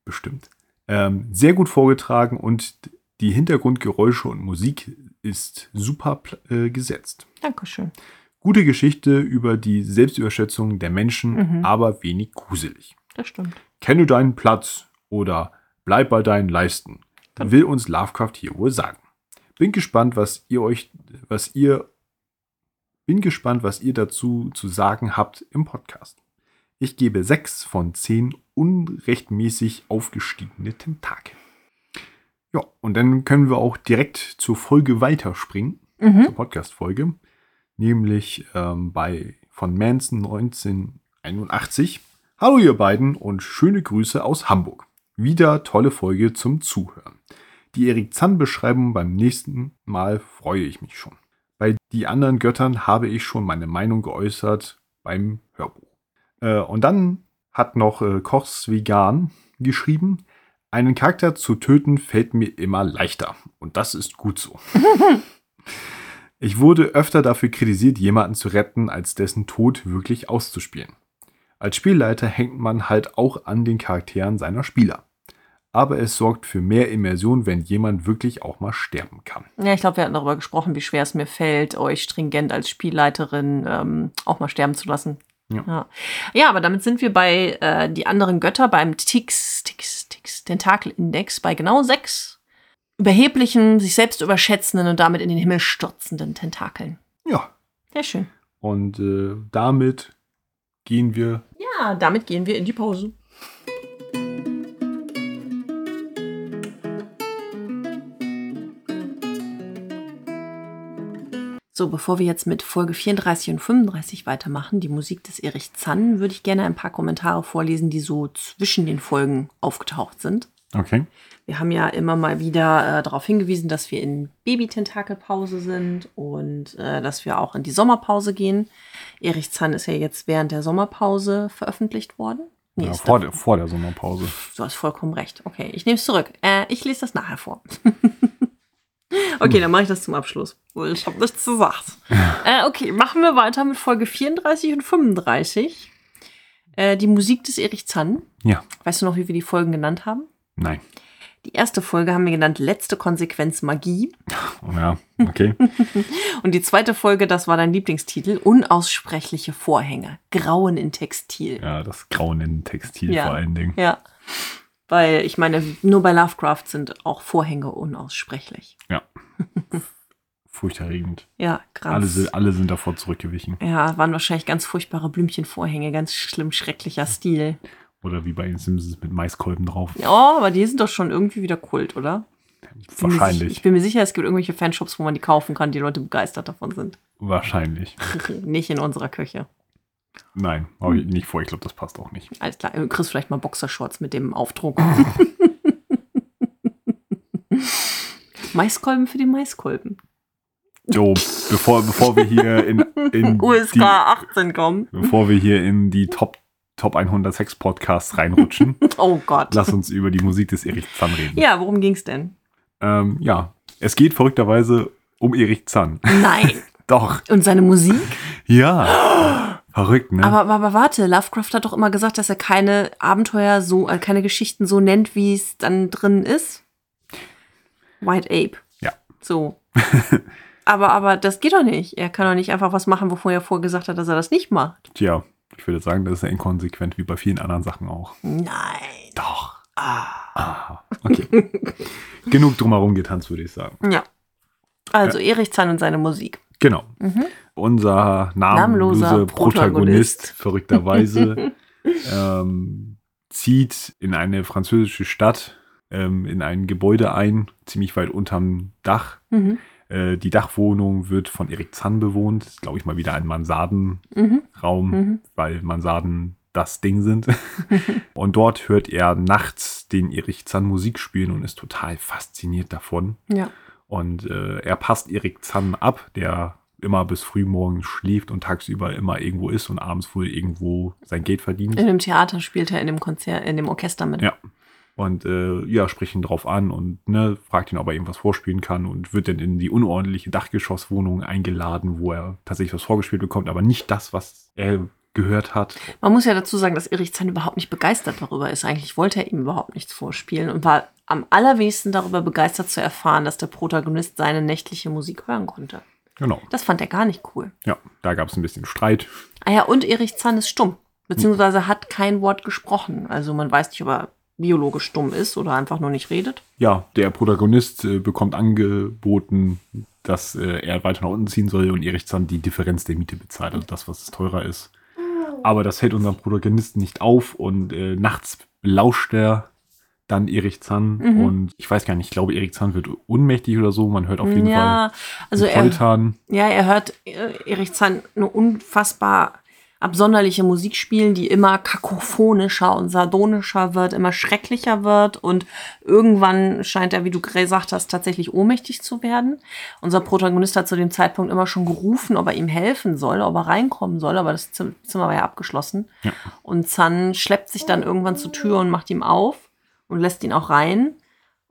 Bestimmt. Ähm, sehr gut vorgetragen und die Hintergrundgeräusche und Musik ist super äh, gesetzt. Dankeschön. Gute Geschichte über die Selbstüberschätzung der Menschen, Mhm. aber wenig gruselig. Das stimmt. Kenne deinen Platz oder bleib bei deinen Leisten, Genau. will uns Lovecraft hier wohl sagen. Bin gespannt, was ihr euch, was ihr, bin gespannt, was ihr dazu zu sagen habt im Podcast. Ich gebe sechs von zehn unrechtmäßig aufgestiegene Tentakel. Ja, und dann können wir auch direkt zur Folge weiterspringen, Mhm. zur Podcast-Folge, nämlich ähm, bei von Manson 1981. Hallo ihr beiden und schöne Grüße aus Hamburg. Wieder tolle Folge zum Zuhören. Die Erik Zann-Beschreibung beim nächsten Mal freue ich mich schon. Bei die anderen Göttern habe ich schon meine Meinung geäußert beim Hörbuch. Äh, und dann hat noch äh, Kochs Vegan geschrieben, einen Charakter zu töten fällt mir immer leichter. Und das ist gut so. [LAUGHS] Ich wurde öfter dafür kritisiert, jemanden zu retten, als dessen Tod wirklich auszuspielen. Als Spielleiter hängt man halt auch an den Charakteren seiner Spieler. Aber es sorgt für mehr Immersion, wenn jemand wirklich auch mal sterben kann. Ja, ich glaube, wir hatten darüber gesprochen, wie schwer es mir fällt, euch stringent als Spielleiterin ähm, auch mal sterben zu lassen. Ja. ja. Ja, aber damit sind wir bei äh, die anderen Götter beim Tix, Tix, Tix, Tentakel-Index bei genau sechs überheblichen, sich selbst überschätzenden und damit in den Himmel stürzenden Tentakeln. Ja, Sehr schön. und äh, damit gehen wir. Ja, damit gehen wir in die Pause. So, bevor wir jetzt mit Folge 34 und 35 weitermachen, die Musik des Erich Zann, würde ich gerne ein paar Kommentare vorlesen, die so zwischen den Folgen aufgetaucht sind. Okay. Wir haben ja immer mal wieder äh, darauf hingewiesen, dass wir in Baby-Tentakelpause sind und äh, dass wir auch in die Sommerpause gehen. Erich Zann ist ja jetzt während der Sommerpause veröffentlicht worden. Nee, Ja, vor, der, vor der Sommerpause. Du hast vollkommen recht. Okay, ich nehme es zurück. Äh, ich lese das nachher vor. [LAUGHS] okay, dann mache ich das zum Abschluss. Ich habe nichts gesagt. äh, okay, machen wir weiter mit Folge 34 und 35. Äh, die Musik des Erich Zann. Ja, Weißt du noch, wie wir die Folgen genannt haben? nein. Die erste Folge haben wir genannt Letzte Konsequenz Magie. Ja, okay. [LAUGHS] Und die zweite Folge, das war dein Lieblingstitel, Unaussprechliche Vorhänge. Grauen in Textil. ja, das Grauen in Textil Ja. vor allen Dingen. Ja. Weil ich meine, nur bei Lovecraft sind auch Vorhänge unaussprechlich. Ja. [LAUGHS] Furchterregend. Ja, ganz. Alle, sind- alle sind davor zurückgewichen. ja, waren wahrscheinlich ganz furchtbare Blümchenvorhänge, ganz schlimm, schrecklicher Stil. Oder wie bei den Simpsons mit Maiskolben drauf. Ja, aber die sind doch schon irgendwie wieder Kult, oder? Sicher- Ich Wahrscheinlich. bin mir sicher, es gibt irgendwelche Fanshops, wo man die kaufen kann, die Leute begeistert davon sind. Wahrscheinlich. [LAUGHS] Nicht in unserer Küche. Nein, habe ich nicht vor. Ich glaube, das passt auch nicht. Alles klar, du kriegst vielleicht mal Boxershorts mit dem Aufdruck. [LAUGHS] Maiskolben für den Maiskolben. So, bevor, bevor wir hier in, in [LAUGHS] USK die, 18 kommen. bevor wir hier in die Top, Top 100 Sex Podcasts reinrutschen, [LAUGHS] Oh Gott. lass uns über die Musik des Erich Zann reden. Ja, worum ging's denn? Ähm, ja, es geht verrückterweise um Erich Zann. Nein. Doch, Und seine Musik? ja. [GASPS] Verrückt, ne? Aber, aber, aber warte, Lovecraft hat doch immer gesagt, dass er keine Abenteuer so, äh, keine Geschichten so nennt, wie es dann drin ist. White Ape. Ja. So. [LAUGHS] aber, aber das geht doch nicht. Er kann doch nicht einfach was machen, wovor er vorgesagt hat, dass er das nicht macht. Tja, ich würde sagen, das ist ja inkonsequent wie bei vielen anderen Sachen auch. Nein. Doch. Ah. Ah, okay. [LAUGHS] Genug drumherum getanzt, würde ich sagen. Ja. Also Erich Zahn und seine Musik. Genau. Mhm. Unser Namenloser namenloser Protagonist. Protagonist, verrückterweise, [LAUGHS] ähm, zieht in eine französische Stadt, ähm, in ein Gebäude ein, ziemlich weit unterm Dach. Mhm. Äh, die Dachwohnung wird von Erik Zann bewohnt. Ist, glaube ich, mal wieder ein Mansardenraum, Mhm. Mhm. weil Mansarden das Ding sind. [LAUGHS] und dort hört er nachts den Erich Zann Musik spielen und ist total fasziniert davon. Ja. Und äh, er passt Erik Zann ab, der immer bis frühmorgens schläft und tagsüber immer irgendwo ist und abends wohl irgendwo sein Geld verdient. In dem Theater spielt er in dem Konzert, in dem Orchester mit. Ja. Und äh, ja, spricht ihn drauf an und ne, fragt ihn, ob er irgendwas vorspielen kann und wird dann in die unordentliche Dachgeschosswohnung eingeladen, wo er tatsächlich was vorgespielt bekommt, aber nicht das, was er gehört hat. Man muss ja dazu sagen, dass Erich Zahn überhaupt nicht begeistert darüber ist. Eigentlich wollte er ihm überhaupt nichts vorspielen und war am allerwenigsten darüber begeistert zu erfahren, dass der Protagonist seine nächtliche Musik hören konnte. Genau. Das fand er gar nicht cool. Ja, da gab es ein bisschen Streit. Ah ja, und Erich Zahn ist stumm, beziehungsweise hat kein Wort gesprochen. Also man weiß nicht, ob er biologisch stumm ist oder einfach nur nicht redet. Ja, der Protagonist äh, bekommt angeboten, dass äh, er weiter nach unten ziehen soll und Erich Zann die Differenz der Miete bezahlt, also das, was es teurer ist. Aber das hält unseren Protagonisten nicht auf und äh, nachts lauscht er dann Erich Zann Mhm. und ich weiß gar nicht, ich glaube, Erich Zann wird ohnmächtig oder so. Man hört auf jeden ja, also Fall er, Poltern. ja, er hört äh, Erich Zahn eine unfassbar absonderliche Musik spielen, die immer kakophonischer und sardonischer wird, immer schrecklicher wird und irgendwann scheint er, wie du gesagt hast, tatsächlich ohnmächtig zu werden. Unser Protagonist hat zu dem Zeitpunkt immer schon gerufen, ob er ihm helfen soll, ob er reinkommen soll, aber das Zim- Zimmer war ja abgeschlossen. Ja. Und Zan schleppt sich dann irgendwann zur Tür und macht ihm auf und lässt ihn auch rein.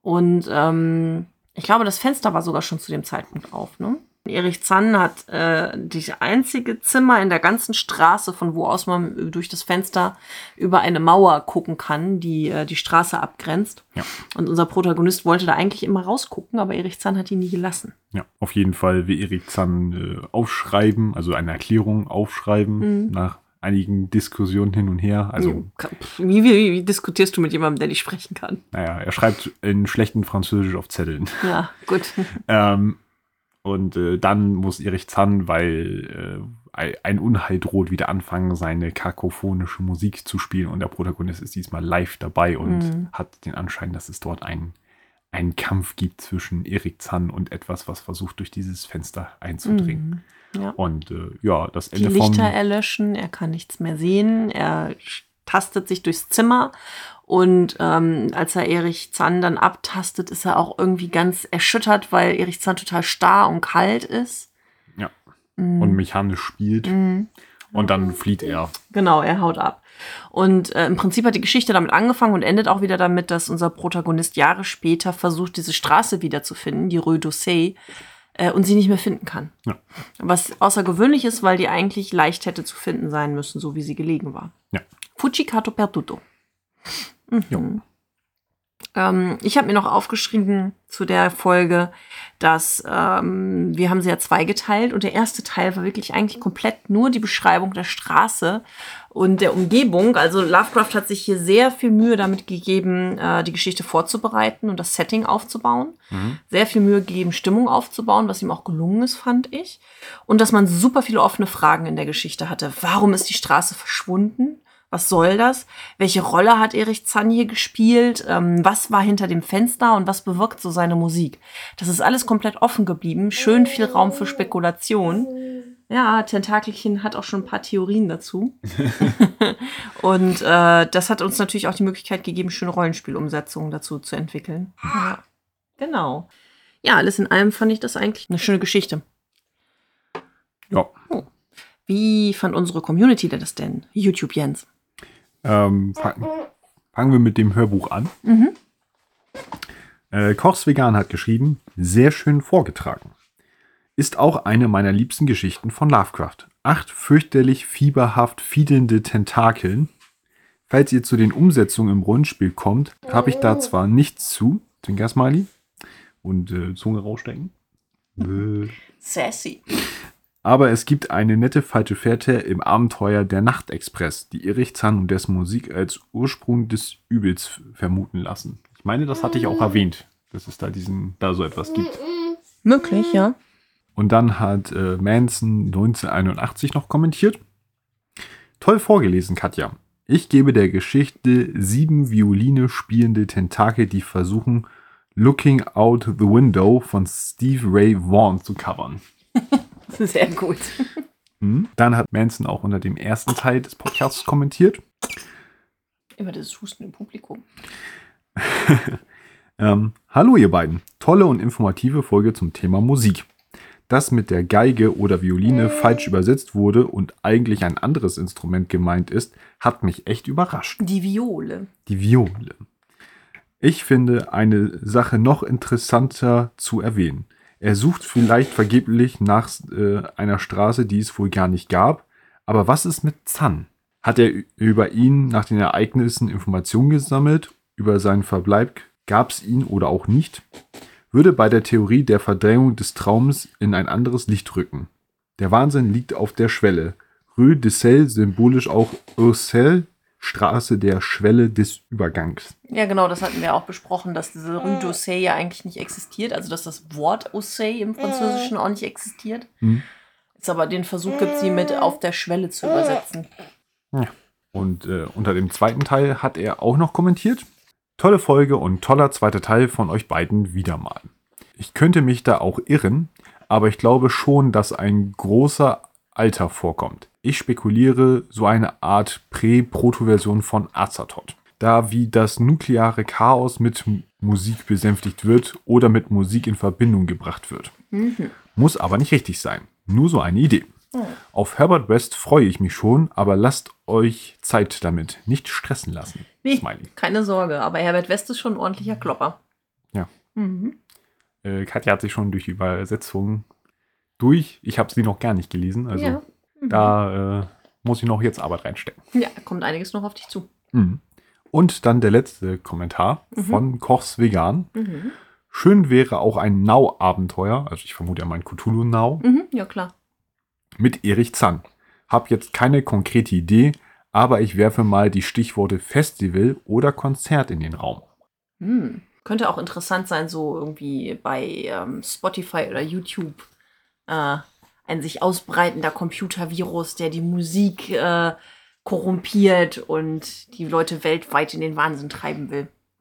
Und ähm, ich glaube, das Fenster war sogar schon zu dem Zeitpunkt auf. Ne? Erich Zann hat äh, das einzige Zimmer in der ganzen Straße, von wo aus man durch das Fenster über eine Mauer gucken kann, die äh, die Straße abgrenzt. Ja. Und unser Protagonist wollte da eigentlich immer rausgucken, aber Erich Zann hat ihn nie gelassen. Ja, auf jeden Fall will Erich Zann äh, aufschreiben, also eine Erklärung aufschreiben Mhm. nach einigen Diskussionen hin und her. Also, wie, wie, wie diskutierst du mit jemandem, der nicht sprechen kann? naja, er schreibt in schlechten Französisch auf Zetteln. Ja, gut. [LAUGHS] Ähm, und äh, dann muss Erich Zann, weil äh, ein- Unheil droht, wieder anfangen, seine kakophonische Musik zu spielen. Und der Protagonist ist diesmal live dabei und Mhm. hat den Anschein, dass es dort ein, einen Kampf gibt zwischen Erich Zann und etwas, was versucht, durch dieses Fenster einzudringen. Mhm. Ja. Und äh, ja, das Die Ende vom. Lichter erlöschen, er kann nichts mehr sehen, er tastet sich durchs Zimmer und ähm, als er Erich Zahn dann abtastet, ist er auch irgendwie ganz erschüttert, weil Erich Zahn total starr und kalt ist. Ja. Mhm. Und mechanisch spielt. Mhm. Und dann flieht er. Genau, er haut ab. Und äh, im Prinzip hat die Geschichte damit angefangen und endet auch wieder damit, dass unser Protagonist Jahre später versucht, diese Straße wiederzufinden, die Rue d'Orsay, äh, und sie nicht mehr finden kann. Ja. Was außergewöhnlich ist, weil die eigentlich leicht hätte zu finden sein müssen, so wie sie gelegen war. Ja. Fujicato perduto. Jo. Ähm, ich habe mir noch aufgeschrieben zu der Folge, dass ähm, wir haben sie ja zweigeteilt und der erste Teil war wirklich eigentlich komplett nur die Beschreibung der Straße und der Umgebung. Also Lovecraft hat sich hier sehr viel Mühe damit gegeben, äh, die Geschichte vorzubereiten und das Setting aufzubauen. Mhm. Sehr viel Mühe gegeben, Stimmung aufzubauen, was ihm auch gelungen ist, fand ich. Und dass man super viele offene Fragen in der Geschichte hatte. Warum ist die Straße verschwunden? Was soll das? Welche Rolle hat Erich Zann hier gespielt? Ähm, was war hinter dem Fenster und was bewirkt so seine Musik? Das ist alles komplett offen geblieben. Schön viel Raum für Spekulation. Ja, Tentakelchen hat auch schon ein paar Theorien dazu. [LAUGHS] und äh, das hat uns natürlich auch die Möglichkeit gegeben, schöne Rollenspielumsetzungen dazu zu entwickeln. Ja, genau. Ja, alles in allem fand ich das eigentlich eine schöne Geschichte. Ja. Wie fand unsere Community das denn? YouTube Jens. Ähm, fangen, fangen wir mit dem Hörbuch an. Äh, Kochs Vegan hat geschrieben, sehr schön vorgetragen. Ist auch eine meiner liebsten Geschichten von Lovecraft. Acht fürchterlich fieberhaft fiedelnde Tentakeln. Falls ihr zu den Umsetzungen im Rollenspiel kommt, habe ich da zwar nichts zu, Zwinker Smiley, und äh, Zunge rausstecken. Sassy. Aber es gibt eine nette falsche Fährte im Abenteuer Der Nachtexpress, die Erich Zahn und dessen Musik als Ursprung des Übels vermuten lassen. Ich meine, das hatte ich auch erwähnt, dass es da diesen, da so etwas gibt. Möglich, ja. Und dann hat äh, Manson 1981 noch kommentiert. Toll vorgelesen, Katja. Ich gebe der Geschichte sieben Violine spielende Tentakel, die versuchen, Looking Out the Window von Steve Ray Vaughan zu covern. [LAUGHS] [LAUGHS] Sehr gut. Hm. Dann hat Manson auch unter dem ersten Teil des Podcasts kommentiert. Immer das Husten im Publikum. [LAUGHS] Ähm, Hallo ihr beiden. Tolle und informative Folge zum Thema Musik. Dass mit der Geige oder Violine falsch übersetzt wurde und eigentlich ein anderes Instrument gemeint ist, hat mich echt überrascht. Die Viole. Die Viole. Ich finde eine Sache noch interessanter zu erwähnen. Er sucht vielleicht vergeblich nach äh, einer Straße, die es wohl gar nicht gab. Aber was ist mit Zan? Hat er über ihn nach den Ereignissen Informationen gesammelt? Über seinen Verbleib gab es ihn oder auch nicht? Würde bei der Theorie der Verdrängung des Traums in ein anderes Licht rücken. Der Wahnsinn liegt auf der Schwelle. Rue de Sel, symbolisch auch Ursel, Straße der Schwelle des Übergangs. Ja, genau, das hatten wir auch besprochen, dass diese Rue d'Orsay ja eigentlich nicht existiert. Also, dass das Wort Ossay im Französischen auch nicht existiert. Hm. Es aber den Versuch gibt, sie mit auf der Schwelle zu übersetzen. Und äh, unter dem zweiten Teil hat er auch noch kommentiert. Tolle Folge und toller zweiter Teil von euch beiden wieder mal. Ich könnte mich da auch irren, aber ich glaube schon, dass ein großer Alter vorkommt. Ich spekuliere so eine Art Prä-Proto-Version von Azathoth. Da wie das nukleare Chaos mit Musik besänftigt wird oder mit Musik in Verbindung gebracht wird. Muss aber nicht richtig sein. Nur so eine Idee. Auf Herbert West freue ich mich schon, aber lasst euch Zeit damit. Nicht stressen lassen. Nee, Smiley. keine Sorge, aber Herbert West ist schon ein ordentlicher Klopper. Ja. Mhm. Äh, Katja hat sich schon durch die Übersetzung durch. Ich habe sie noch gar nicht gelesen. Also ja. Mhm. da äh, muss ich noch jetzt Arbeit reinstecken. ja, kommt einiges noch auf dich zu. Mhm. Und dann der letzte Kommentar Mhm. von Kochs Vegan. Mhm. Schön wäre auch ein Now-Abenteuer, also ich vermute ja mein Cthulhu Now, Mhm. Ja, klar. mit Erich Zahn. Hab jetzt keine konkrete Idee, aber ich werfe mal die Stichworte Festival oder Konzert in den Raum. Hm. Könnte auch interessant sein, so irgendwie bei ähm, Spotify oder YouTube äh, ein sich ausbreitender Computervirus, der die Musik äh, korrumpiert und die Leute weltweit in den Wahnsinn treiben will. [LAUGHS]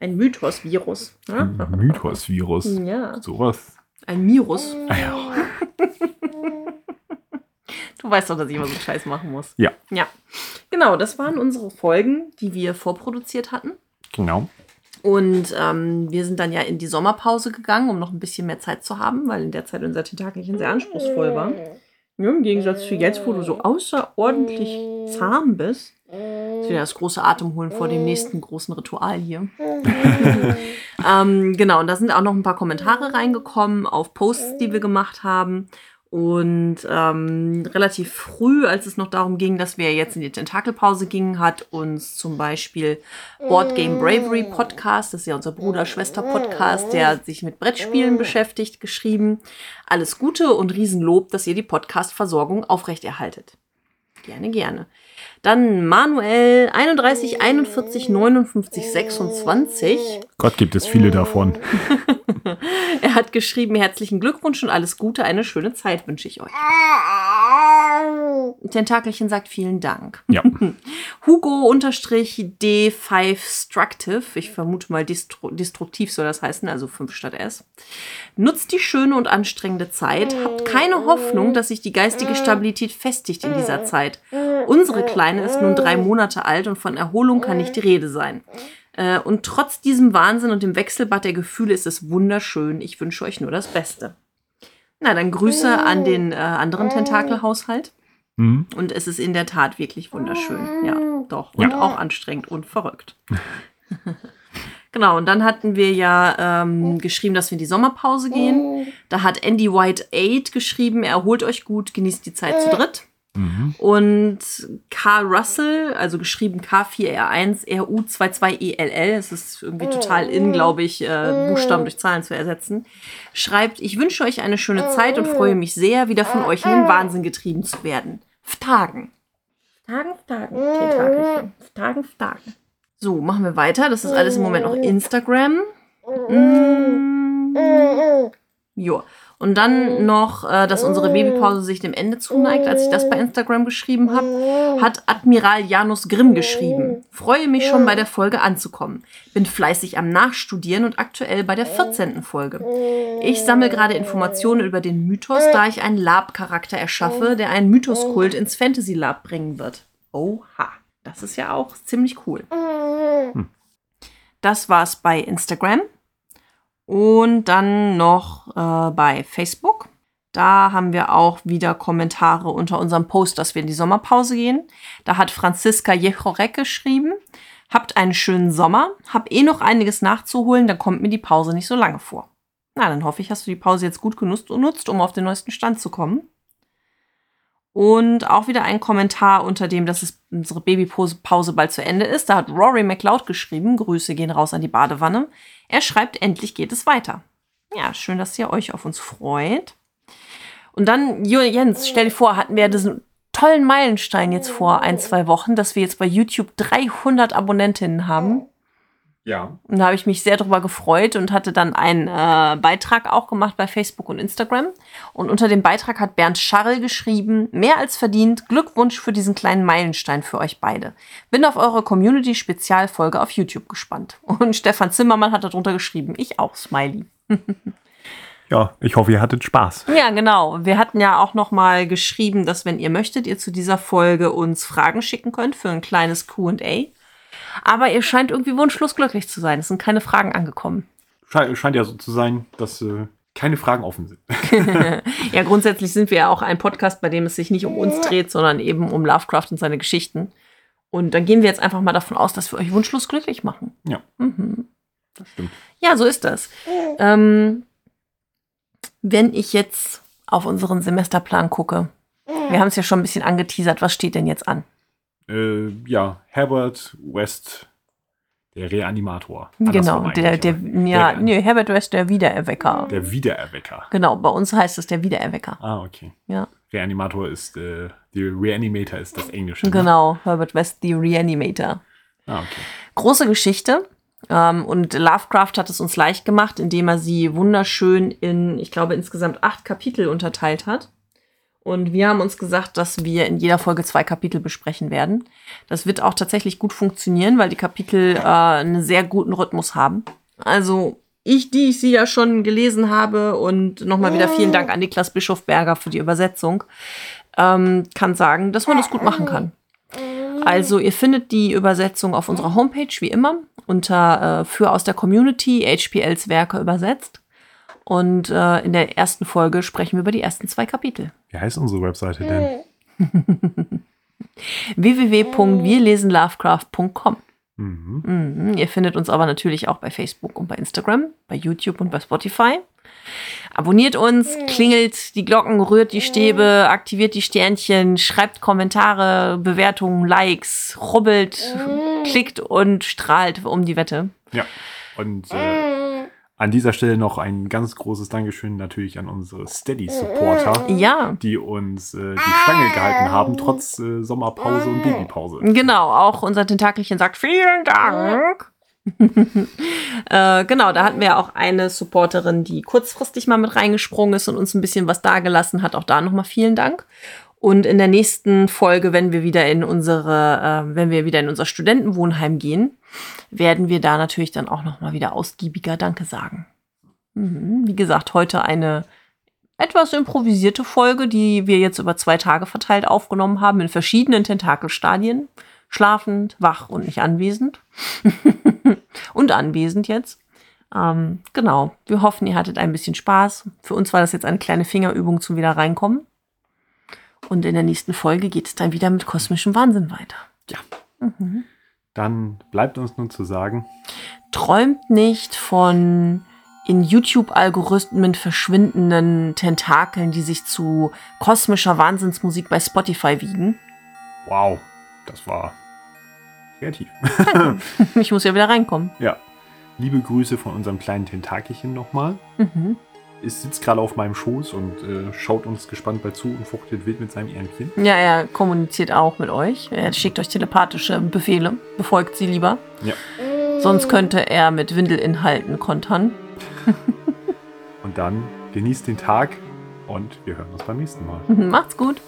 ein Mythos-Virus. Ein Mythos-Virus. Ja, Sowas. ein Virus. Ah ja. [LAUGHS] Du weißt doch, dass ich immer so einen Scheiß machen muss. Ja. Ja. Genau, das waren unsere Folgen, die wir vorproduziert hatten. Genau. Und ähm, wir sind dann ja in die Sommerpause gegangen, um noch ein bisschen mehr Zeit zu haben, weil in der Zeit unser Tentakelchen sehr anspruchsvoll war. Ja, Im Gegensatz zu jetzt, wo du so außerordentlich zahm bist. Ist wieder das große Atemholen vor dem nächsten großen Ritual hier. [LAUGHS] ähm, genau, und da sind auch noch ein paar Kommentare reingekommen auf Posts, die wir gemacht haben. Und ähm, relativ früh, als es noch darum ging, dass wir jetzt in die Tentakelpause gingen, hat uns zum Beispiel Board Game Bravery Podcast, das ist ja unser Bruder-Schwester-Podcast, der sich mit Brettspielen beschäftigt, geschrieben. Alles Gute und Riesenlob, dass ihr die Podcast-Versorgung aufrechterhaltet. Gerne, gerne. Dann Manuel 31, 41, 59, 26. Gott gibt es viele davon. [LAUGHS] [LAUGHS] Er hat geschrieben, herzlichen Glückwunsch und alles Gute, eine schöne Zeit wünsche ich euch. Tentakelchen sagt vielen Dank. Ja. [LAUGHS] Hugo-D5 Structive, ich vermute mal distru destruktiv soll das heißen, also 5 statt S. Nutzt die schöne und anstrengende Zeit, habt keine Hoffnung, dass sich die geistige Stabilität festigt in dieser Zeit. Unsere Kleine ist nun drei Monate alt und von Erholung kann nicht die Rede sein. Äh, Und trotz diesem Wahnsinn und dem Wechselbad der Gefühle ist es wunderschön. Ich wünsche euch nur das Beste. Na, dann Grüße an den äh, anderen Tentakelhaushalt. Mhm. Und es ist in der Tat wirklich wunderschön. Ja, doch. Und Ja. auch anstrengend und verrückt. [LAUGHS] genau, und dann hatten wir ja ähm, geschrieben, dass wir in die Sommerpause gehen. Da hat Andy White 8 geschrieben, erholt euch gut, genießt die Zeit zu dritt. Mhm. Und Carl Russell, also geschrieben K4R1RU22ELL, es ist irgendwie total in, glaube ich, äh, Buchstaben durch Zahlen zu ersetzen, schreibt, ich wünsche euch eine schöne Zeit und freue mich sehr, wieder von euch in den Wahnsinn getrieben zu werden. Ftagen. Ftagen, Ftagen, Tentakelchen. Ftagen, Ftagen. So, machen wir weiter. Das ist alles im Moment noch Instagram. Mm. Jo. Und dann noch, äh, dass unsere Babypause sich dem Ende zuneigt. Als ich das bei Instagram geschrieben habe, hat Admiral Janus Grimm geschrieben. Freue mich schon bei der Folge anzukommen. Bin fleißig am Nachstudieren und aktuell bei der 14. Folge. Ich sammle gerade Informationen über den Mythos, da ich einen Lab-Charakter erschaffe, der einen Mythoskult ins Fantasy Lab bringen wird. Oha. Das ist ja auch ziemlich cool. Das war's bei Instagram. Und dann noch äh, bei Facebook. Da haben wir auch wieder Kommentare unter unserem Post, dass wir in die Sommerpause gehen. Da hat Franziska Jechorek geschrieben, habt einen schönen Sommer, hab eh noch einiges nachzuholen, dann kommt mir die Pause nicht so lange vor. Na, dann hoffe ich, hast du die Pause jetzt gut genutzt, um auf den neuesten Stand zu kommen. Und auch wieder ein Kommentar unter dem, dass es unsere Babypause bald zu Ende ist. Da hat Rory McLeod geschrieben, Grüße gehen raus an die Badewanne. Er schreibt, endlich geht es weiter. Ja, schön, dass ihr euch auf uns freut. Und dann, Jens, stell dir vor, hatten wir diesen tollen Meilenstein jetzt vor ein, zwei Wochen, dass wir jetzt bei YouTube 300 Abonnentinnen haben. Ja. Und da habe ich mich sehr drüber gefreut und hatte dann einen äh, Beitrag auch gemacht bei Facebook und Instagram. Und unter dem Beitrag hat Bernd Scharrel geschrieben, mehr als verdient, Glückwunsch für diesen kleinen Meilenstein für euch beide. Bin auf eure Community-Spezialfolge auf YouTube gespannt. [LAUGHS] Und Stefan Zimmermann hat darunter geschrieben, ich auch, Smiley. [LAUGHS] Ja, ich hoffe, ihr hattet Spaß. Ja, genau. Wir hatten ja auch noch mal geschrieben, dass wenn ihr möchtet, ihr zu dieser Folge uns Fragen schicken könnt für ein kleines Q&A. Aber ihr scheint irgendwie wunschlos glücklich zu sein. Es sind keine Fragen angekommen. Scheint, scheint ja so zu sein, dass äh, keine Fragen offen sind. [LAUGHS] [LAUGHS] Ja, grundsätzlich sind wir ja auch ein Podcast, bei dem es sich nicht um uns dreht, sondern eben um Lovecraft und seine Geschichten. Und dann gehen wir jetzt einfach mal davon aus, dass wir euch wunschlos glücklich machen. Ja, Mhm. das stimmt. Ja, so ist das. Ähm, wenn ich jetzt auf unseren Semesterplan gucke, wir haben es ja schon ein bisschen angeteasert, was steht denn jetzt an? Äh, ja, Herbert West, der Reanimator. Andersrum Genau, der, der, ja, der, nee, Herbert West, der Wiedererwecker. der Wiedererwecker. Genau, bei uns heißt es der Wiedererwecker. Ah, okay. Ja, Reanimator ist, äh, die Reanimator ist das Englische. ne? genau, Herbert West, the Reanimator. Ah, okay. Große Geschichte. Ähm, und Lovecraft hat es uns leicht gemacht, indem er sie wunderschön in, ich glaube, insgesamt acht Kapitel unterteilt hat. Und wir haben uns gesagt, dass wir in jeder Folge zwei Kapitel besprechen werden. Das wird auch tatsächlich gut funktionieren, weil die Kapitel äh, einen sehr guten Rhythmus haben. Also ich, die ich sie ja schon gelesen habe und nochmal wieder vielen Dank an Niklas Bischofberger für die Übersetzung, ähm, kann sagen, dass man das gut machen kann. Also ihr findet die Übersetzung auf unserer Homepage wie immer unter äh, für aus der Community HPLs Werke übersetzt. Und äh, in der ersten Folge sprechen wir über die ersten zwei Kapitel. Wie heißt unsere Webseite denn? [LAUGHS] www.wirlesenlovecraft.com. Mhm. Mhm. Ihr findet uns aber natürlich auch bei Facebook und bei Instagram, bei YouTube und bei Spotify. Abonniert uns, klingelt die Glocken, rührt die Stäbe, aktiviert die Sternchen, schreibt Kommentare, Bewertungen, Likes, rubbelt, klickt und strahlt um die Wette. Ja. Und äh, an dieser Stelle noch ein ganz großes Dankeschön natürlich an unsere Steady-Supporter, Ja, die uns äh, die Stange gehalten haben, trotz äh, Sommerpause und Babypause. genau. Auch unser Tentakelchen sagt vielen Dank. [LAUGHS] äh, genau, da hatten wir auch eine Supporterin, die kurzfristig mal mit reingesprungen ist und uns ein bisschen was dagelassen hat. Auch da nochmal vielen Dank. Und in der nächsten Folge, wenn wir wieder in unsere, äh, wenn wir wieder in unser Studentenwohnheim gehen, werden wir da natürlich dann auch nochmal wieder ausgiebiger Danke sagen. Mhm. Wie gesagt, heute eine etwas improvisierte Folge, die wir jetzt über zwei Tage verteilt aufgenommen haben, in verschiedenen Tentakelstadien. Schlafend, wach und nicht anwesend. [LAUGHS] und anwesend jetzt. Ähm, genau. Wir hoffen, ihr hattet ein bisschen Spaß. Für uns war das jetzt eine kleine Fingerübung zum wieder reinkommen. Und in der nächsten Folge geht es dann wieder mit kosmischem Wahnsinn weiter. Ja. Dann bleibt uns nun zu sagen, Träumt nicht von in YouTube-Algorithmen verschwindenden Tentakeln, die sich zu kosmischer Wahnsinnsmusik bei Spotify wiegen. wow, das war kreativ. [LAUGHS] Ich muss ja wieder reinkommen. ja. Liebe Grüße von unserem kleinen Tentakelchen nochmal. Mhm. Es sitzt gerade auf meinem Schoß und äh, schaut uns gespannt bei zu und fuchtelt wild mit seinem Ärmchen. Ja, er kommuniziert auch mit euch. Er schickt euch telepathische Befehle. Befolgt sie lieber. Ja. Sonst könnte er mit Windelinhalten kontern. [LAUGHS] Und dann genießt den Tag und wir hören uns beim nächsten Mal. Macht's gut.